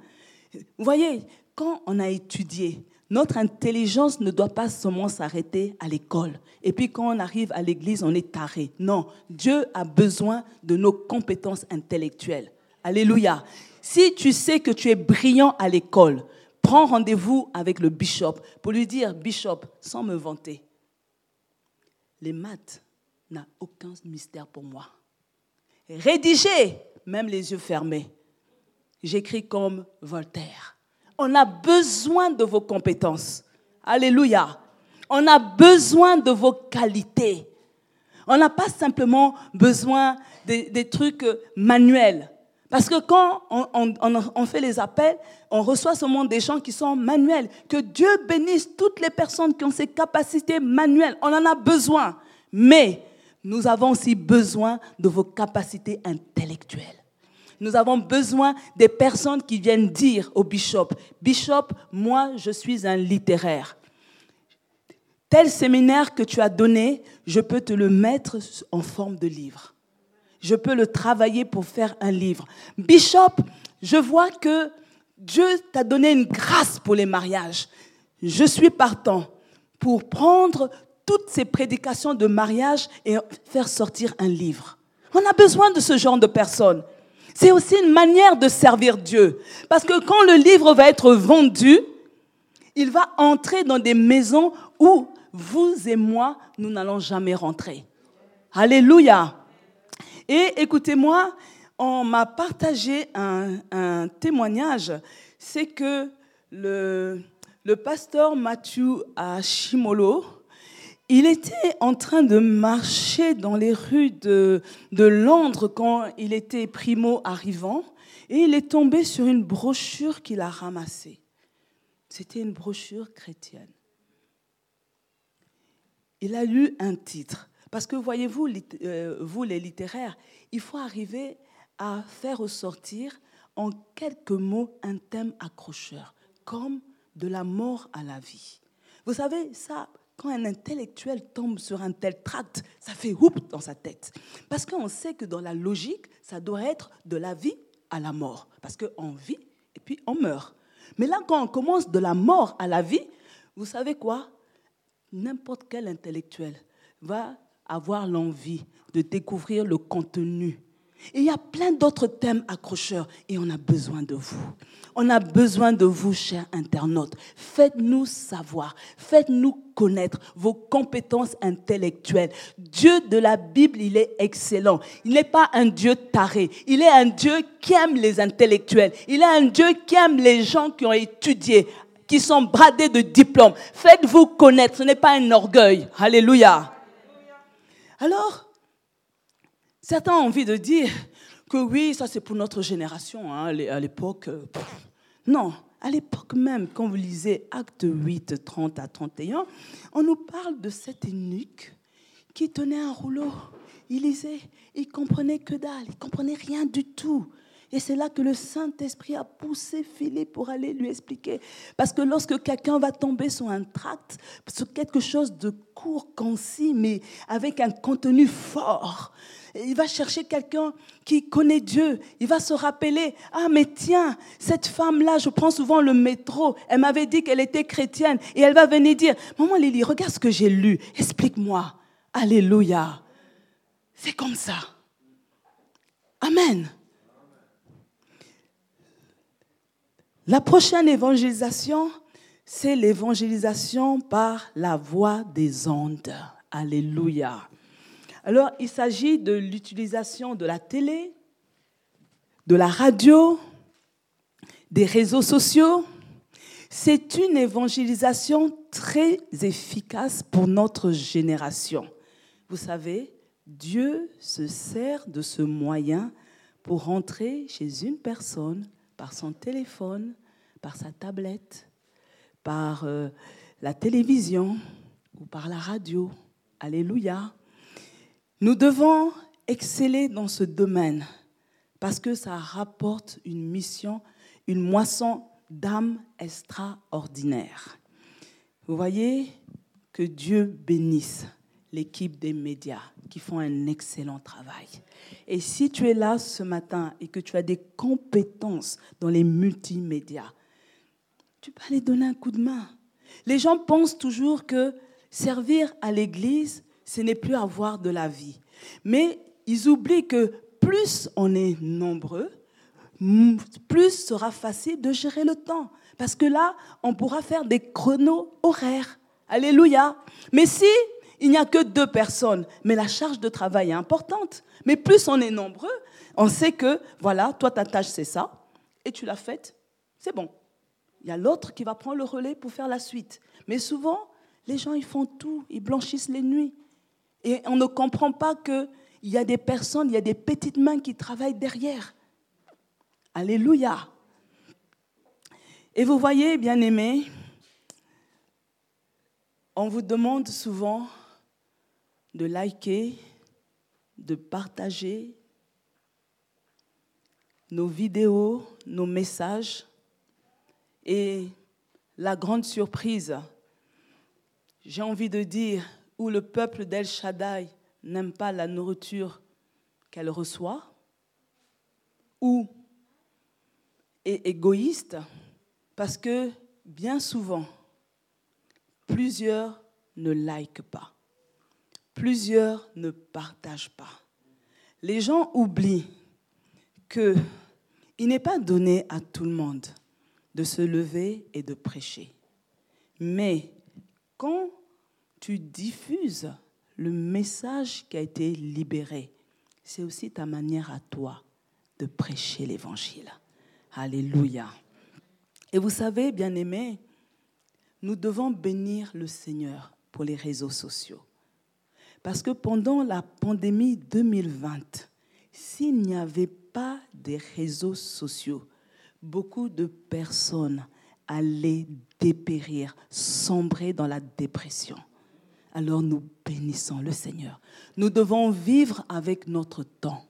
Vous voyez, quand on a étudié, notre intelligence ne doit pas seulement s'arrêter à l'école. Et puis quand on arrive à l'église, on est taré. Non, Dieu a besoin de nos compétences intellectuelles. Alléluia. Si tu sais que tu es brillant à l'école, prends rendez-vous avec le bishop pour lui dire, bishop, sans me vanter, les maths n'ont aucun mystère pour moi. Rédiger, même les yeux fermés. J'écris comme Voltaire. On a besoin de vos compétences. Alléluia. On a besoin de vos qualités. On n'a pas simplement besoin des, trucs manuels. Parce que quand on, fait les appels, on reçoit seulement des gens qui sont manuels. Que Dieu bénisse toutes les personnes qui ont ces capacités manuelles. On en a besoin. Mais nous avons aussi besoin de vos capacités intellectuelles. Nous avons besoin des personnes qui viennent dire au bishop, Bishop, moi je suis un littéraire. Tel séminaire que tu as donné, je peux te le mettre en forme de livre je peux le travailler pour faire un livre. Bishop, je vois que Dieu t'a donné une grâce pour les mariages. Je suis partant pour prendre toutes ces prédications de mariage et faire sortir un livre. On a besoin de ce genre de personnes. C'est aussi une manière de servir Dieu. Parce que quand le livre va être vendu, il va entrer dans des maisons où vous et moi, nous n'allons jamais rentrer. Alléluia. Et écoutez-moi, on m'a partagé un, témoignage, c'est que le, pasteur Mathieu à Chimolo, il était en train de marcher dans les rues de, de Londres quand il était primo arrivant et il est tombé sur une brochure qu'il a ramassée. C'était une brochure chrétienne. Il a lu un titre. Parce que voyez-vous, euh, vous les littéraires, il faut arriver à faire ressortir en quelques mots un thème accrocheur, comme de la mort à la vie. Vous savez, ça, quand un intellectuel tombe sur un tel tract, ça fait oup dans sa tête. Parce qu'on sait que dans la logique, ça doit être de la vie à la mort. Parce qu'on vit et puis on meurt. Mais là, quand on commence de la mort à la vie, vous savez quoi? N'importe quel intellectuel va avoir l'envie de découvrir le contenu. Il y a plein d'autres thèmes accrocheurs et on a besoin de vous. On a besoin de vous, chers internautes. Faites-nous savoir, faites-nous connaître vos compétences intellectuelles. Dieu de la Bible, il est excellent. Il n'est pas un Dieu taré. Il est un Dieu qui aime les intellectuels. Il est un Dieu qui aime les gens qui ont étudié, qui sont bradés de diplômes. Faites-vous connaître. Ce n'est pas un orgueil. Alléluia. Alors, certains ont envie de dire que oui, ça c'est pour notre génération. Hein, à l'époque, euh, non, à l'époque même, quand vous lisez Acte 8, 30 à 31, on nous parle de cet eunuque qui tenait un rouleau. Il lisait, il comprenait que dalle, il comprenait rien du tout. Et c'est là que le Saint-Esprit a poussé Philippe pour aller lui expliquer. Parce que lorsque quelqu'un va tomber sur un tract, sur quelque chose de court, concis, mais avec un contenu fort, il va chercher quelqu'un qui connaît Dieu. Il va se rappeler, ah mais tiens, cette femme-là, je prends souvent le métro, elle m'avait dit qu'elle était chrétienne et elle va venir dire, maman Lily, regarde ce que j'ai lu, explique-moi. Alléluia. C'est comme ça. Amen. La prochaine évangélisation, c'est l'évangélisation par la voix des ondes. Alléluia. Alors, il s'agit de l'utilisation de la télé, de la radio, des réseaux sociaux. C'est une évangélisation très efficace pour notre génération. Vous savez, Dieu se sert de ce moyen pour rentrer chez une personne par son téléphone, par sa tablette, par euh, la télévision ou par la radio. Alléluia. Nous devons exceller dans ce domaine parce que ça rapporte une mission, une moisson d'âmes extraordinaire. Vous voyez que Dieu bénisse l'équipe des médias qui font un excellent travail. Et si tu es là ce matin et que tu as des compétences dans les multimédias, tu peux aller donner un coup de main. Les gens pensent toujours que servir à l'Église, ce n'est plus avoir de la vie. Mais ils oublient que plus on est nombreux, plus sera facile de gérer le temps. Parce que là, on pourra faire des chronos horaires. Alléluia. Mais si il n'y a que deux personnes, mais la charge de travail est importante. Mais plus on est nombreux, on sait que, voilà, toi, ta tâche, c'est ça, et tu l'as faite, c'est bon. Il y a l'autre qui va prendre le relais pour faire la suite. Mais souvent, les gens, ils font tout, ils blanchissent les nuits. Et on ne comprend pas qu'il y a des personnes, il y a des petites mains qui travaillent derrière. Alléluia. Et vous voyez, bien aimés, on vous demande souvent de liker, de partager nos vidéos, nos messages. Et la grande surprise, j'ai envie de dire, où le peuple d'El Shaddai n'aime pas la nourriture qu'elle reçoit, ou est égoïste, parce que bien souvent, plusieurs ne likent pas plusieurs ne partagent pas. Les gens oublient que il n'est pas donné à tout le monde de se lever et de prêcher. Mais quand tu diffuses le message qui a été libéré, c'est aussi ta manière à toi de prêcher l'évangile. Alléluia. Et vous savez, bien aimés, nous devons bénir le Seigneur pour les réseaux sociaux. Parce que pendant la pandémie 2020, s'il n'y avait pas des réseaux sociaux, beaucoup de personnes allaient dépérir, sombrer dans la dépression. Alors nous bénissons le Seigneur. Nous devons vivre avec notre temps.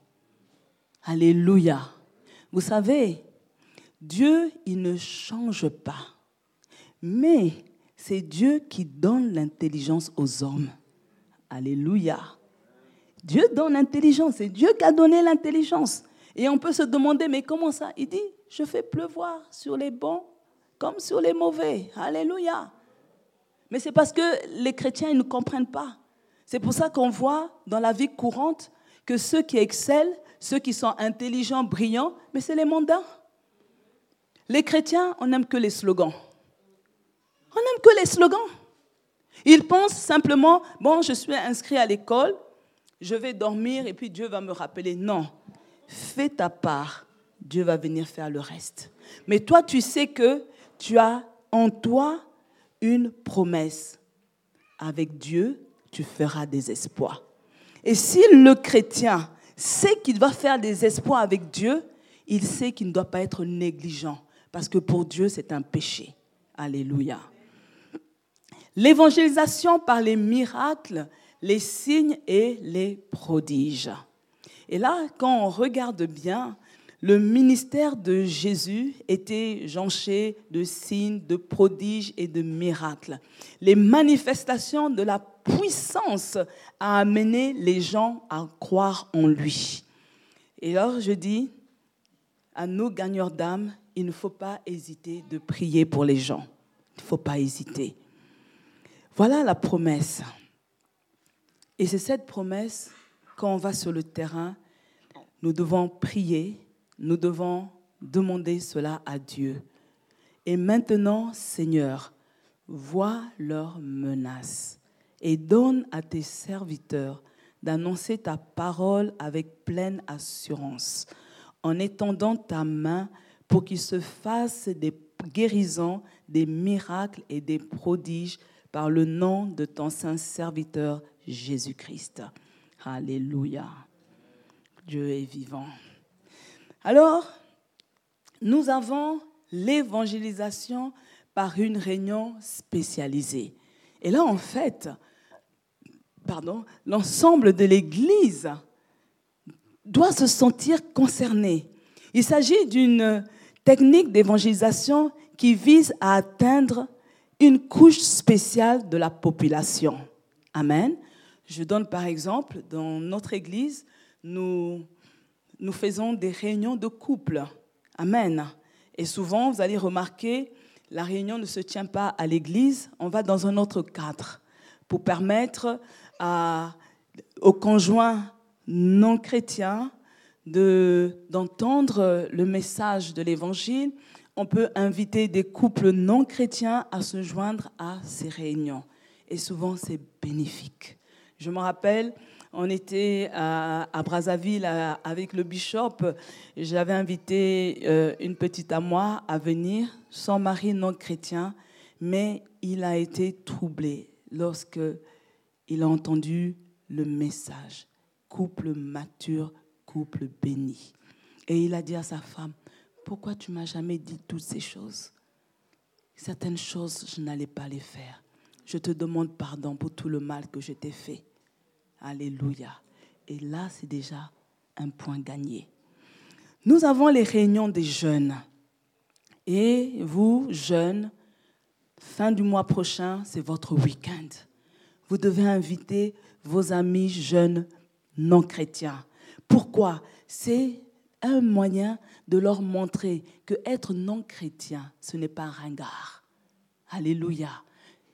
Alléluia. Vous savez, Dieu, il ne change pas. Mais c'est Dieu qui donne l'intelligence aux hommes. Alléluia. Dieu donne l'intelligence. C'est Dieu qui a donné l'intelligence. Et on peut se demander, mais comment ça? Il dit, je fais pleuvoir sur les bons comme sur les mauvais. Alléluia. Mais c'est parce que les chrétiens, ils ne comprennent pas. C'est pour ça qu'on voit dans la vie courante que ceux qui excellent, ceux qui sont intelligents, brillants, mais c'est les mondains. Les chrétiens, on n'aime que les slogans. On n'aime que les slogans. Ils pensent simplement, bon, je suis inscrit à l'école, je vais dormir et puis Dieu va me rappeler. Non, fais ta part, Dieu va venir faire le reste. Mais toi, tu sais que tu as en toi une promesse. Avec Dieu, tu feras des espoirs. Et si le chrétien sait qu'il va faire des espoirs avec Dieu, il sait qu'il ne doit pas être négligent, parce que pour Dieu, c'est un péché. Alléluia. L'évangélisation par les miracles, les signes et les prodiges. Et là, quand on regarde bien, le ministère de Jésus était jonché de signes, de prodiges et de miracles. Les manifestations de la puissance a amené les gens à croire en lui. Et alors je dis à nos gagneurs d'âme, il ne faut pas hésiter de prier pour les gens. Il ne faut pas hésiter. Voilà la promesse. Et c'est cette promesse, quand on va sur le terrain, nous devons prier nous devons demander cela à Dieu. Et maintenant, Seigneur, vois leurs menaces et donne à tes serviteurs d'annoncer ta parole avec pleine assurance, en étendant ta main pour qu'ils se fassent des guérisons, des miracles et des prodiges par le nom de ton saint serviteur Jésus-Christ. Alléluia. Dieu est vivant. Alors, nous avons l'évangélisation par une réunion spécialisée. Et là, en fait, pardon, l'ensemble de l'Église doit se sentir concerné. Il s'agit d'une technique d'évangélisation qui vise à atteindre une couche spéciale de la population. Amen. Je donne par exemple, dans notre Église, nous nous faisons des réunions de couple. Amen. Et souvent, vous allez remarquer, la réunion ne se tient pas à l'église, on va dans un autre cadre pour permettre aux conjoints non chrétiens d'entendre le message de l'évangile. On peut inviter des couples non chrétiens à se joindre à ces réunions. Et souvent, c'est bénéfique. Je me rappelle, on était à, Brazzaville avec le bishop. J'avais invité euh, une petite à moi à venir, son mari non chrétien, mais il a été troublé lorsque il a entendu le message. Couple mature, couple béni. Et il a dit à sa femme, pourquoi tu m'as jamais dit toutes ces choses? Certaines choses, je n'allais pas les faire. Je te demande pardon pour tout le mal que je t'ai fait. Alléluia. Et là, c'est déjà un point gagné. Nous avons les réunions des jeunes. Et vous, jeunes, fin du mois prochain, c'est votre week-end. Vous devez inviter vos amis jeunes non chrétiens. Pourquoi? C'est un moyen de leur montrer que être non chrétien, ce n'est pas un ringard. Alléluia.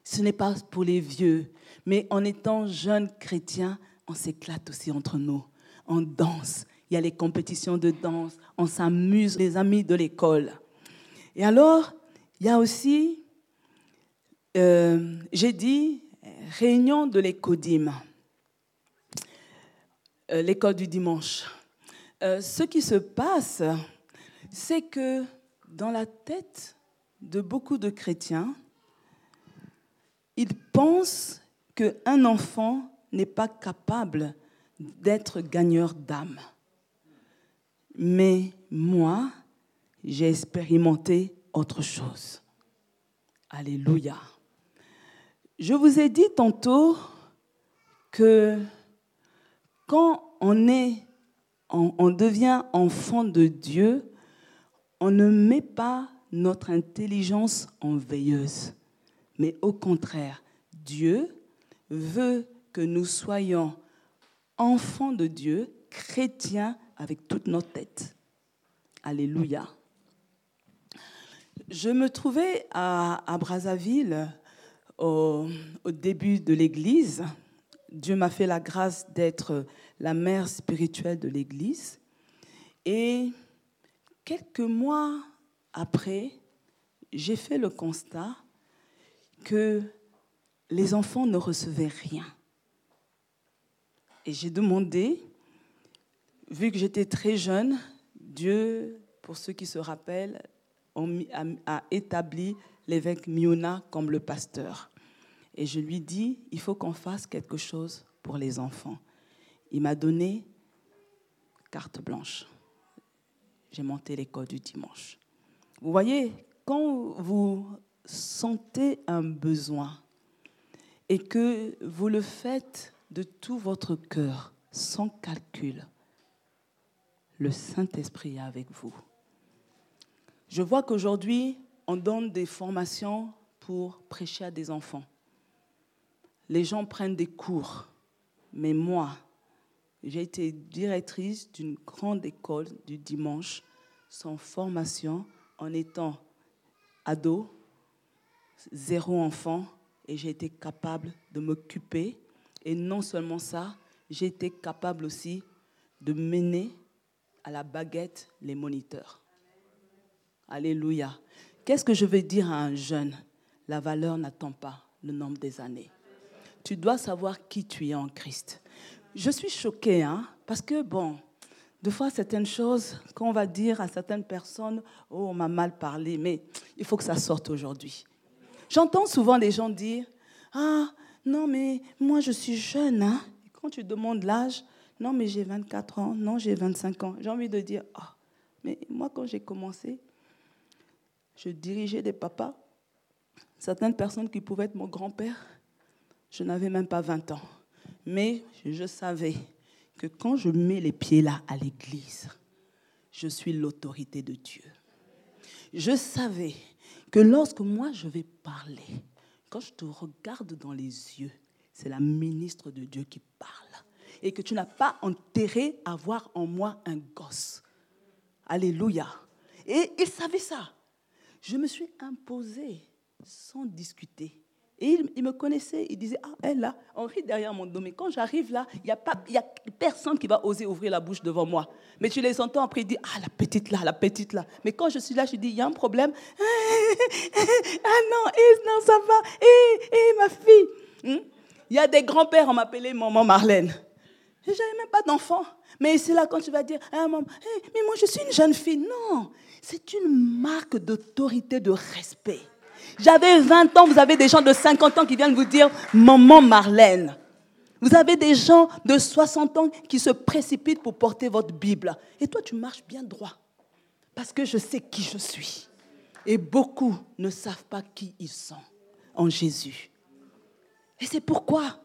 Ce n'est pas pour les vieux, mais en étant jeune chrétien, on s'éclate aussi entre nous. On danse. Il y a les compétitions de danse. On s'amuse, les amis de l'école. Et alors, il y a aussi, euh, j'ai dit, réunion de l'écodime, euh, l'école du dimanche. Euh, ce qui se passe, c'est que dans la tête de beaucoup de chrétiens, ils pensent qu'un enfant n'est pas capable d'être gagneur d'âme. Mais moi, j'ai expérimenté autre chose. Alléluia. Je vous ai dit tantôt que quand on est, on, devient enfant de Dieu, on ne met pas notre intelligence en veilleuse, mais au contraire, Dieu veut que nous soyons enfants de Dieu, chrétiens avec toute notre tête. Alléluia. Je me trouvais à, Brazzaville au, au début de l'Église. Dieu m'a fait la grâce d'être la mère spirituelle de l'Église. Et quelques mois après, j'ai fait le constat que les enfants ne recevaient rien. Et j'ai demandé, vu que j'étais très jeune, Dieu, pour ceux qui se rappellent, a établi l'évêque Miona comme le pasteur. Et je lui dis, il faut qu'on fasse quelque chose pour les enfants. Il m'a donné carte blanche. J'ai monté l'école du dimanche. Vous voyez, quand vous sentez un besoin et que vous le faites de tout votre cœur, sans calcul, le Saint-Esprit est avec vous. Je vois qu'aujourd'hui, on donne des formations pour prêcher à des enfants. Les gens prennent des cours, mais moi, j'ai été directrice d'une grande école du dimanche sans formation en étant ado, zéro enfant, et j'ai été capable de m'occuper. Et non seulement ça, j'ai été capable aussi de mener à la baguette les moniteurs. Alléluia. Qu'est-ce que je veux dire à un jeune? La valeur n'attend pas le nombre des années. Tu dois savoir qui tu es en Christ. Je suis choquée, hein, parce que, bon, de fois, certaines choses, quand on va dire à certaines personnes, oh, on m'a mal parlé, mais il faut que ça sorte aujourd'hui. J'entends souvent les gens dire, ah, non, mais moi, je suis jeune. Hein. Quand tu demandes l'âge, non, mais j'ai 24 ans, non, j'ai 25 ans. J'ai envie de dire, ah, mais moi, quand j'ai commencé, je dirigeais des papas, certaines personnes qui pouvaient être mon grand-père, je n'avais même pas 20 ans. Mais je savais que quand je mets les pieds là à l'église, je suis l'autorité de Dieu. Je savais que lorsque moi je vais parler, quand je te regarde dans les yeux, c'est la ministre de Dieu qui parle. Et que tu n'as pas enterré à voir en moi un gosse. Alléluia. Et il savait ça. Je me suis imposée sans discuter. Et il, me connaissait, il disait, ah, elle là, on rit derrière mon dos. Mais quand j'arrive là, il n'y a, a personne qui va oser ouvrir la bouche devant moi. Mais tu les entends après, ils disent, ah, la petite là, la petite là. Mais quand je suis là, je dis, il y a un problème. ah non, non, ça va. Hé, ma fille. Hmm? Il y a des grands-pères, on m'appelait maman Marlène. J'avais même pas d'enfant. Mais c'est là quand tu vas dire, ah, maman, mais moi je suis une jeune fille. Non, c'est une marque d'autorité, de respect. J'avais 20 ans, vous avez des gens de 50 ans qui viennent vous dire Maman Marlène. Vous avez des gens de 60 ans qui se précipitent pour porter votre Bible. Et toi, tu marches bien droit. Parce que je sais qui je suis. Et beaucoup ne savent pas qui ils sont en Jésus. Et c'est pourquoi.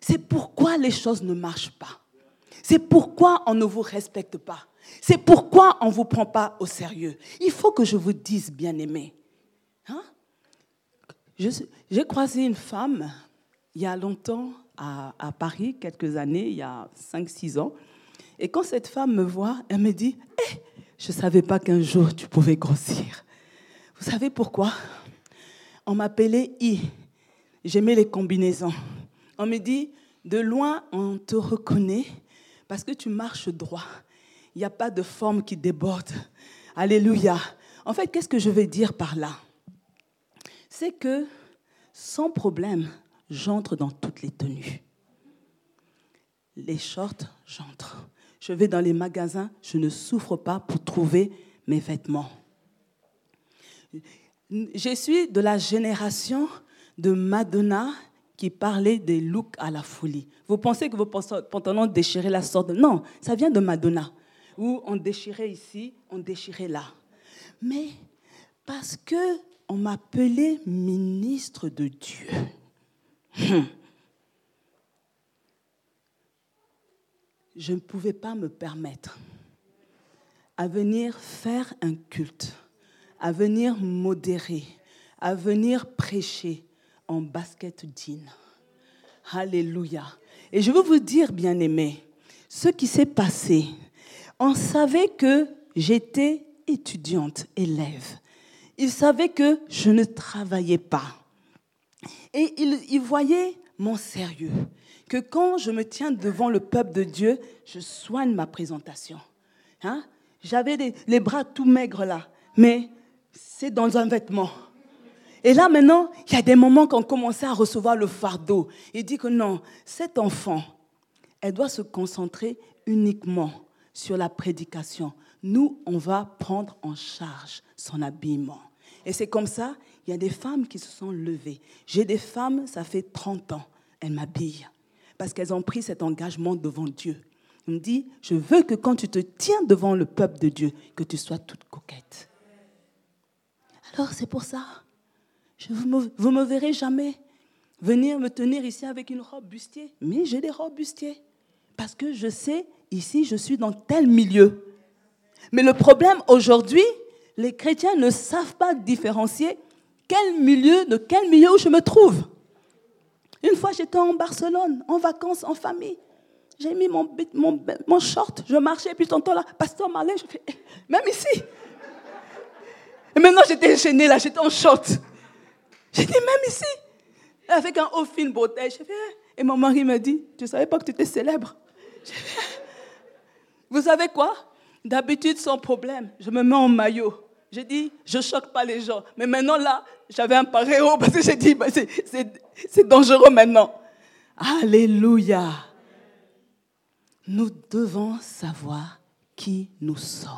C'est pourquoi les choses ne marchent pas. C'est pourquoi on ne vous respecte pas. C'est pourquoi on ne vous prend pas au sérieux. Il faut que je vous dise, bien aimé, Hein? J'ai croisé une femme il y a longtemps à, Paris, quelques années, il y a 5-6 ans. Et quand cette femme me voit, elle me dit eh, Je ne savais pas qu'un jour tu pouvais grossir. Vous savez pourquoi? On m'appelait I. J'aimais les combinaisons. On me dit De loin, on te reconnaît parce que tu marches droit. Il n'y a pas de forme qui déborde. Alléluia. En fait, qu'est-ce que je veux dire par là? C'est que sans problème, j'entre dans toutes les tenues. Les shorts, j'entre. Je vais dans les magasins, je ne souffre pas pour trouver mes vêtements. Je suis de la génération de Madonna qui parlait des looks à la folie. Vous pensez que vos pantalons déchiraient la sorte Non, ça vient de Madonna, où on déchirait ici, on déchirait là. Mais parce que on m'appelait ministre de Dieu. Hmm. Je ne pouvais pas me permettre à venir faire un culte, à venir modérer, à venir prêcher en basket jean. Alléluia. Et je veux vous dire, bien-aimés, ce qui s'est passé, on savait que j'étais étudiante, élève. Il savait que je ne travaillais pas. Et il, voyait mon sérieux, que quand je me tiens devant le peuple de Dieu, je soigne ma présentation. Hein? J'avais les bras tout maigres là, mais c'est dans un vêtement. Et là maintenant, il y a des moments qu'on commençait à recevoir le fardeau. Il dit que non, cet enfant, elle doit se concentrer uniquement sur la prédication. Nous, on va prendre en charge son habillement. Et c'est comme ça, il y a des femmes qui se sont levées. J'ai des femmes, ça fait 30 ans, elles m'habillent. Parce qu'elles ont pris cet engagement devant Dieu. Il me dit, je veux que quand tu te tiens devant le peuple de Dieu, que tu sois toute coquette. Alors c'est pour ça, vous ne me verrez jamais venir me tenir ici avec une robe bustier. Mais j'ai des robes bustiers. Parce que je sais, ici, je suis dans tel milieu. Mais le problème aujourd'hui, les chrétiens ne savent pas différencier quel milieu, de quel milieu où je me trouve. Une fois, j'étais en Barcelone, en vacances, en famille. J'ai mis mon, short, je marchais, puis tantôt là, pasteur Marley, je fais, même ici. Et maintenant, j'étais gênée là, j'étais en short. Dit, même ici, avec un haut fil bretelle. Et mon mari me dit, tu savais pas que tu étais célèbre. Vous savez quoi? D'habitude, sans problème, je me mets en maillot. J'ai dit, je choque pas les gens. Mais maintenant, là, j'avais un paréo parce que j'ai dit, bah, c'est dangereux maintenant. Alléluia. Nous devons savoir qui nous sommes.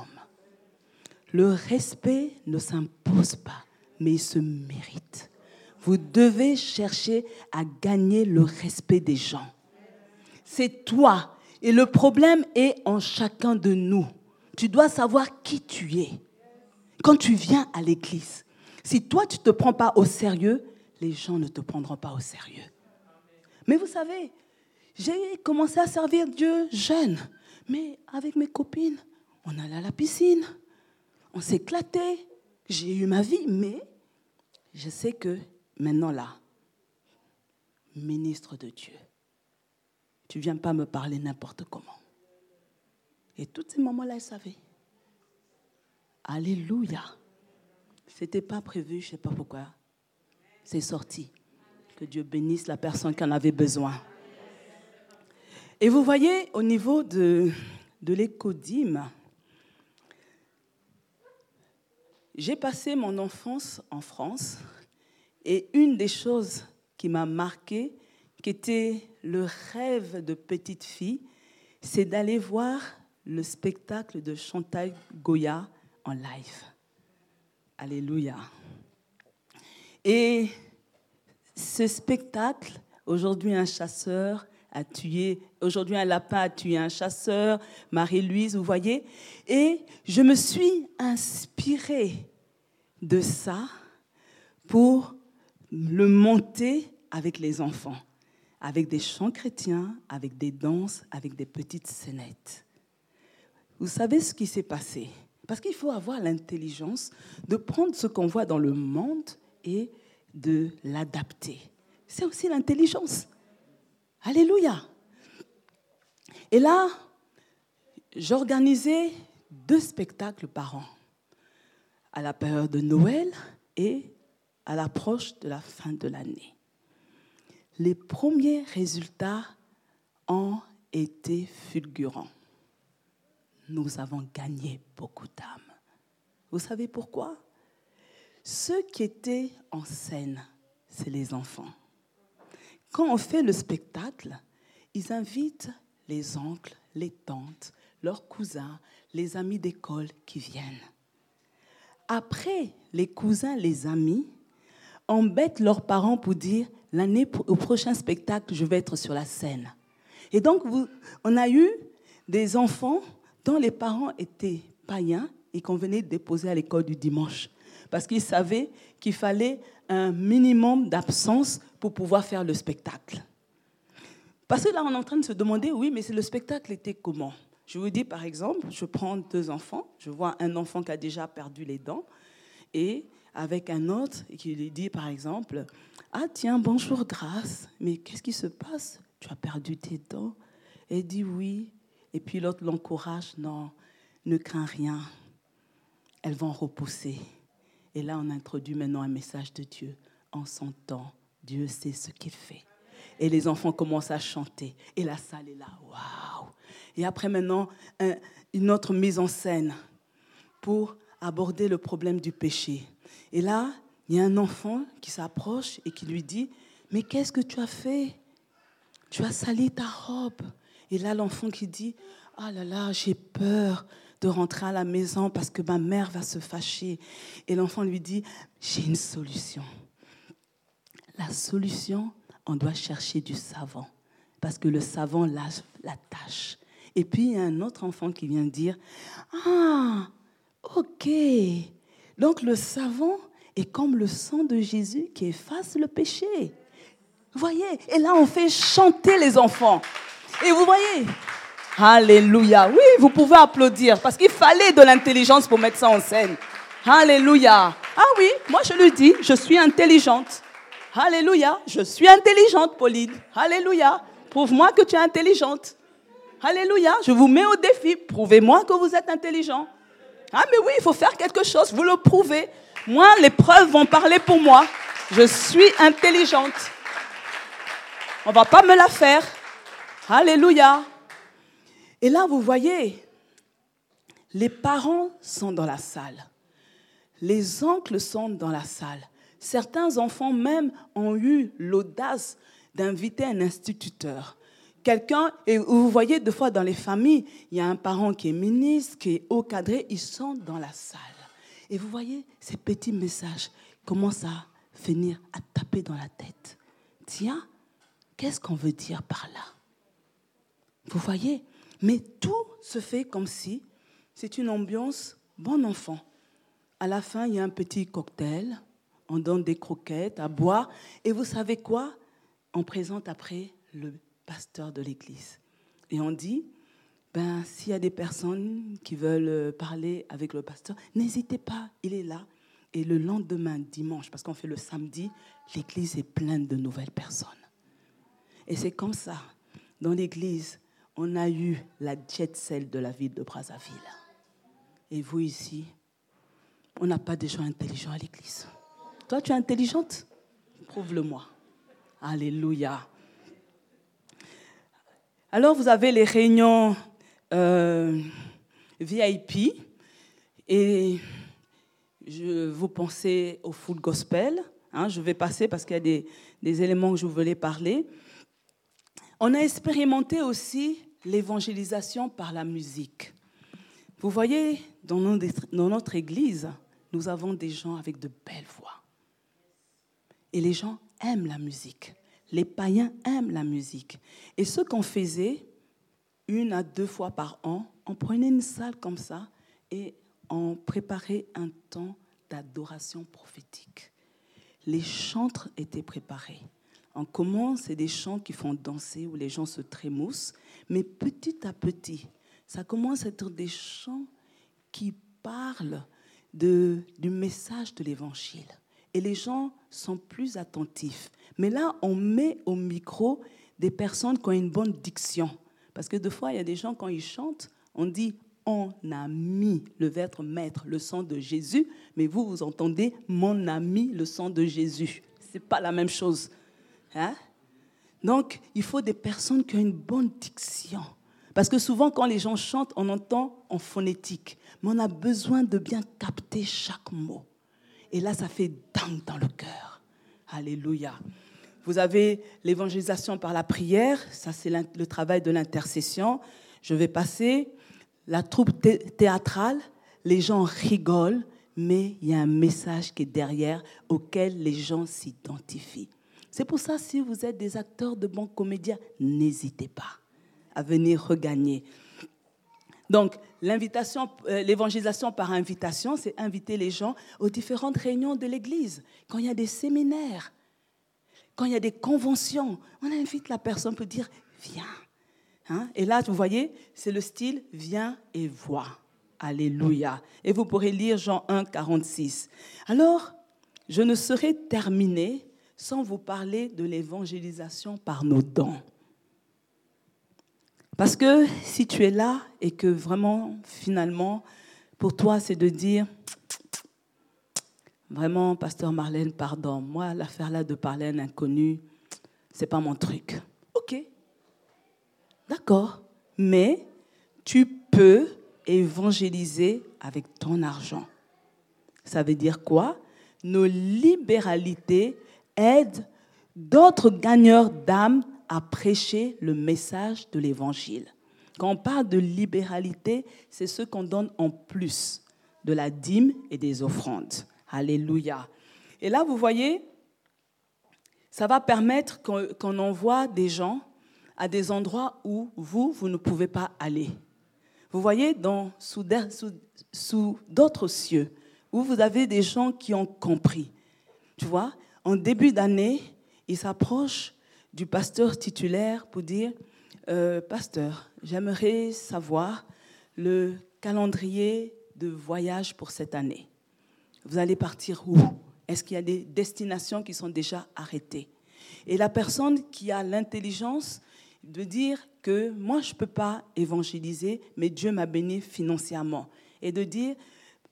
Le respect ne s'impose pas, mais il se mérite. Vous devez chercher à gagner le respect des gens. C'est toi. Et le problème est en chacun de nous. Tu dois savoir qui tu es. Quand tu viens à l'église, si toi tu ne te prends pas au sérieux, les gens ne te prendront pas au sérieux. Mais vous savez, j'ai commencé à servir Dieu jeune, mais avec mes copines, on allait à la piscine, on s'éclatait, j'ai eu ma vie, mais je sais que maintenant là, ministre de Dieu, tu viens pas me parler n'importe comment. Et tous ces moments-là, elle savait. Alléluia. C'était pas prévu, je ne sais pas pourquoi. C'est sorti. Que Dieu bénisse la personne qui en avait besoin. Et vous voyez, au niveau de, de l'écodime, j'ai passé mon enfance en France et une des choses qui m'a marqué, qui était le rêve de petite fille, c'est d'aller voir le spectacle de Chantal Goya en live. Alléluia. Et ce spectacle, aujourd'hui un chasseur a tué, aujourd'hui un lapin a tué un chasseur, Marie-Louise, vous voyez, et je me suis inspirée de ça pour le monter avec les enfants, avec des chants chrétiens, avec des danses, avec des petites scénettes. Vous savez ce qui s'est passé? Parce qu'il faut avoir l'intelligence de prendre ce qu'on voit dans le monde et de l'adapter. C'est aussi l'intelligence. Alléluia. Et là, j'organisais deux spectacles par an, à la période de Noël et à l'approche de la fin de l'année. Les premiers résultats ont été fulgurants. Nous avons gagné beaucoup d'âmes. Vous savez pourquoi? Ceux qui étaient en scène, c'est les enfants. Quand on fait le spectacle, ils invitent les oncles, les tantes, leurs cousins, les amis d'école qui viennent. Après, les cousins, les amis embêtent leurs parents pour dire l'année au prochain spectacle, je vais être sur la scène. Et donc, on a eu des enfants dont les parents étaient païens et qu'on venait déposer à l'école du dimanche. Parce qu'ils savaient qu'il fallait un minimum d'absence pour pouvoir faire le spectacle. Parce que là, on est en train de se demander, oui, mais le spectacle était comment? Je vous dis, par exemple, je prends deux enfants. Je vois un enfant qui a déjà perdu les dents et avec un autre qui lui dit, par exemple, Ah tiens, bonjour Grâce, mais qu'est-ce qui se passe? Tu as perdu tes dents Elle dit oui. Et puis l'autre l'encourage, non, ne crains rien. elles vont repousser. Et là, on introduit maintenant un message de Dieu. En son temps, Dieu sait ce qu'il fait. Et les enfants commencent à chanter. Et la salle est là. Waouh! Et après, maintenant, une autre mise en scène pour aborder le problème du péché. Et là, il y a un enfant qui s'approche et qui lui dit Mais qu'est-ce que tu as fait? Tu as sali ta robe. Et là, l'enfant qui dit Ah là là, j'ai peur de rentrer à la maison parce que ma mère va se fâcher. Et l'enfant lui dit J'ai une solution. La solution, on doit chercher du savon parce que le savon lave la tâche. Et puis, il y a un autre enfant qui vient dire Ah, ok. Donc, le savon est comme le sang de Jésus qui efface le péché. Voyez Et là, on fait chanter les enfants. Et vous voyez? Alléluia. Oui, vous pouvez applaudir parce qu'il fallait de l'intelligence pour mettre ça en scène. Alléluia. Ah oui, moi je le dis, je suis intelligente. Alléluia. Je suis intelligente, Pauline. Alléluia. Prouve-moi que tu es intelligente. Alléluia. Je vous mets au défi. Prouvez-moi que vous êtes intelligent. Ah, mais oui, il faut faire quelque chose. Vous le prouvez. Moi, les preuves vont parler pour moi. Je suis intelligente. On va pas me la faire. Alléluia. Et là, vous voyez, les parents sont dans la salle. Les oncles sont dans la salle. Certains enfants même ont eu l'audace d'inviter un instituteur. Quelqu'un, et vous voyez, deux fois dans les familles, il y a un parent qui est ministre, qui est haut cadré, ils sont dans la salle. Et vous voyez, ces petits messages commencent à venir à taper dans la tête. Tiens, qu'est-ce qu'on veut dire par là? Vous voyez? Mais tout se fait comme si c'est une ambiance bon enfant. À la fin, il y a un petit cocktail, on donne des croquettes à boire, et vous savez quoi? On présente après le pasteur de l'église. Et on dit, ben, s'il y a des personnes qui veulent parler avec le pasteur, n'hésitez pas, il est là. Et le lendemain, dimanche, parce qu'on fait le samedi, l'église est pleine de nouvelles personnes. Et c'est comme ça. Dans l'église, on a eu la jet celle de la ville de Brazzaville. Et vous ici, on n'a pas des gens intelligents à l'église. Toi, tu es intelligente? Prouve-le-moi. Alléluia. Alors, vous avez les réunions euh, VIP et je, vous pensez au full gospel. Hein, je vais passer parce qu'il y a des, éléments que je voulais parler. On a expérimenté aussi l'évangélisation par la musique. Vous voyez, dans notre, église, nous avons des gens avec de belles voix. Et les gens aiment la musique. Les païens aiment la musique. Et ce qu'on faisait, une à deux fois par an, on prenait une salle comme ça et on préparait un temps d'adoration prophétique. Les chantres étaient préparés. En commence, c'est des chants qui font danser, où les gens se trémoussent, mais petit à petit, ça commence à être des chants qui parlent du message de l'Évangile. Et les gens sont plus attentifs. Mais là, on met au micro des personnes qui ont une bonne diction. Parce que des fois, il y a des gens, quand ils chantent, on dit on a mis le verbe maître, le sang de Jésus, mais vous, vous entendez mon ami, le sang de Jésus. Ce n'est pas la même chose. Hein? Donc, il faut des personnes qui ont une bonne diction. Parce que souvent, quand les gens chantent, on entend en phonétique. Mais on a besoin de bien capter chaque mot. Et là, ça fait dingue dans le cœur. Alléluia. Vous avez l'évangélisation par la prière, ça c'est le travail de l'intercession. Je vais passer la troupe théâtrale, les gens rigolent, mais il y a un message qui est derrière auquel les gens s'identifient. C'est pour ça, si vous êtes des acteurs de bons comédiens, n'hésitez pas à venir regagner. Donc, l'invitation, euh, l'évangélisation par invitation, c'est inviter les gens aux différentes réunions de l'Église. Quand il y a des séminaires, quand il y a des conventions, on invite la personne pour dire Viens. Hein? Et là, vous voyez, c'est le style Viens et vois. Alléluia. Et vous pourrez lire Jean 1, 46. Alors, je ne serai terminé sans vous parler de l'évangélisation par nos dons. Parce que si tu es là et que vraiment, finalement, pour toi, c'est de dire, vraiment, pasteur Marlène, pardon, moi, l'affaire là de parler à un inconnu, c'est pas mon truc. Ok, d'accord, mais tu peux évangéliser avec ton argent. Ça veut dire quoi? Nos libéralités aident d'autres gagneurs d'âme à prêcher le message de l'évangile. Quand on parle de libéralité, c'est ce qu'on donne en plus de la dîme et des offrandes. Alléluia. Et là, vous voyez, ça va permettre qu'on envoie des gens à des endroits où vous, vous ne pouvez pas aller. Vous voyez, dans, sous, sous d'autres cieux, où vous avez des gens qui ont compris. Tu vois, en début d'année, ils s'approchent du pasteur titulaire pour dire, euh, pasteur, j'aimerais savoir le calendrier de voyage pour cette année. Vous allez partir où? Est-ce qu'il y a des destinations qui sont déjà arrêtées Et la personne qui a l'intelligence de dire que moi, je ne peux pas évangéliser, mais Dieu m'a béni financièrement. Et de dire,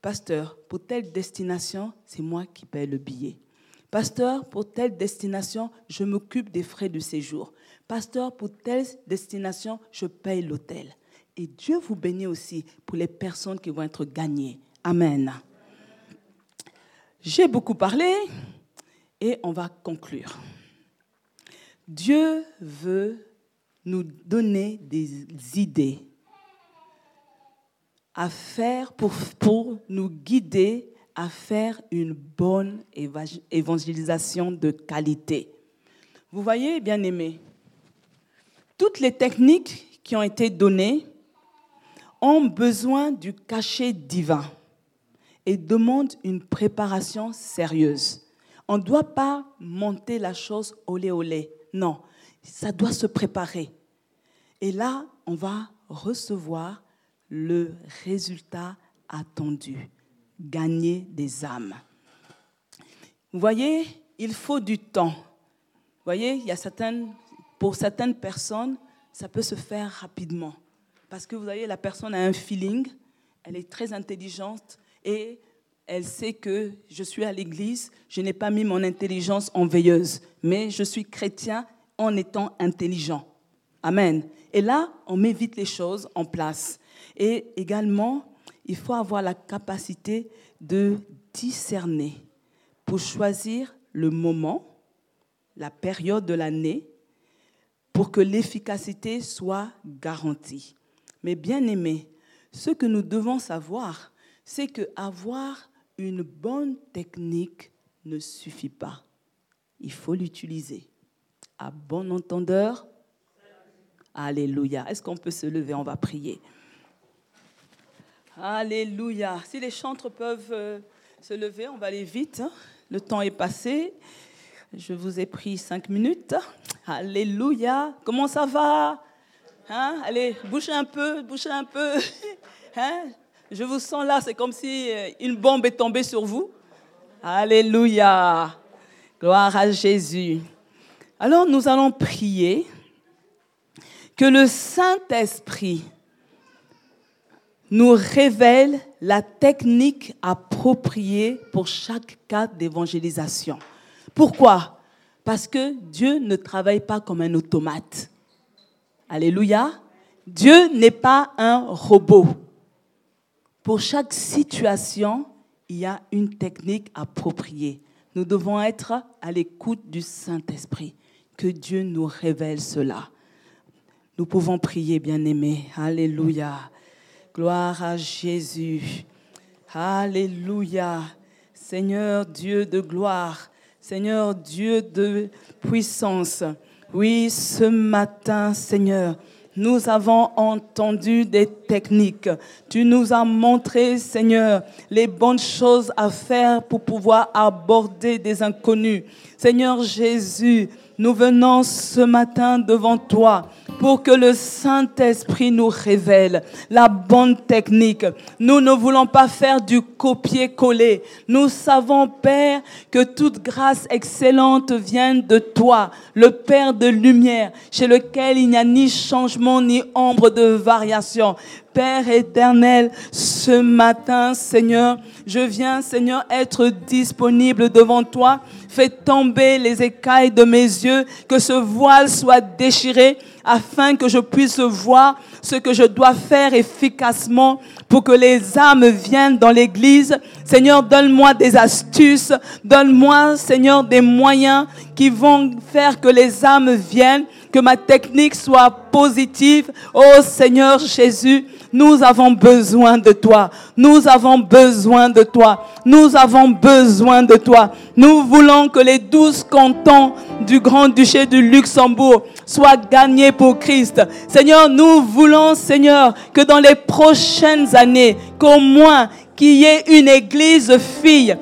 pasteur, pour telle destination, c'est moi qui paie le billet. Pasteur, pour telle destination, je m'occupe des frais de séjour. Pasteur, pour telle destination, je paye l'hôtel. Et Dieu vous bénit aussi pour les personnes qui vont être gagnées. Amen. J'ai beaucoup parlé et on va conclure. Dieu veut nous donner des idées à faire pour, pour nous guider à faire une bonne évangélisation de qualité. Vous voyez, bien aimés, toutes les techniques qui ont été données ont besoin du cachet divin et demandent une préparation sérieuse. On ne doit pas monter la chose olé olé. Non, ça doit se préparer. Et là, on va recevoir le résultat attendu, gagner des âmes. Vous voyez, il faut du temps. Vous voyez, il y a certaines, pour certaines personnes, ça peut se faire rapidement. Parce que vous voyez, la personne a un feeling, elle est très intelligente et elle sait que je suis à l'église, je n'ai pas mis mon intelligence en veilleuse, mais je suis chrétien en étant intelligent. Amen. Et là, on met vite les choses en place. Et également, il faut avoir la capacité de discerner pour choisir le moment, la période de l'année, pour que l'efficacité soit garantie. Mais bien aimé, ce que nous devons savoir, c'est que avoir une bonne technique ne suffit pas. Il faut l'utiliser. À bon entendeur, Alléluia. Est-ce qu'on peut se lever? On va prier. Alléluia. Si les chantres peuvent euh, se lever, on va aller vite. Hein. Le temps est passé. Je vous ai pris cinq minutes. Alléluia. Comment ça va? Hein? Allez, bougez un peu, bougez un peu. Hein? Je vous sens là, c'est comme si euh, une bombe est tombée sur vous. Alléluia. Gloire à Jésus. Alors nous allons prier que le Saint-Esprit nous révèle la technique appropriée pour chaque cas d'évangélisation. Pourquoi? Parce que Dieu ne travaille pas comme un automate. Alléluia. Dieu n'est pas un robot. Pour chaque situation, il y a une technique appropriée. Nous devons être à l'écoute du Saint-Esprit. Que Dieu nous révèle cela. Nous pouvons prier, bien-aimés. Alléluia. Gloire à Jésus. Alléluia. Seigneur Dieu de gloire. Seigneur Dieu de puissance. Oui, ce matin, Seigneur, nous avons entendu des techniques. Tu nous as montré, Seigneur, les bonnes choses à faire pour pouvoir aborder des inconnus. Seigneur Jésus, nous venons ce matin devant toi pour que le Saint-Esprit nous révèle la bonne technique. Nous ne voulons pas faire du copier-coller. Nous savons, Père, que toute grâce excellente vient de toi, le Père de lumière, chez lequel il n'y a ni changement ni ombre de variation. Père éternel, ce matin, Seigneur, je viens, Seigneur, être disponible devant toi. Fais tomber les écailles de mes yeux, que ce voile soit déchiré afin que je puisse voir ce que je dois faire efficacement pour que les âmes viennent dans l'église. Seigneur, donne-moi des astuces, donne-moi, Seigneur, des moyens qui vont faire que les âmes viennent, que ma technique soit positive. Oh Seigneur Jésus, nous avons besoin de toi. Nous avons besoin toi. Nous avons besoin de toi. Nous voulons que les douze cantons du Grand-Duché du Luxembourg soient gagnés pour Christ. Seigneur, nous voulons, Seigneur, que dans les prochaines années, qu'au moins qu'il y ait une église fille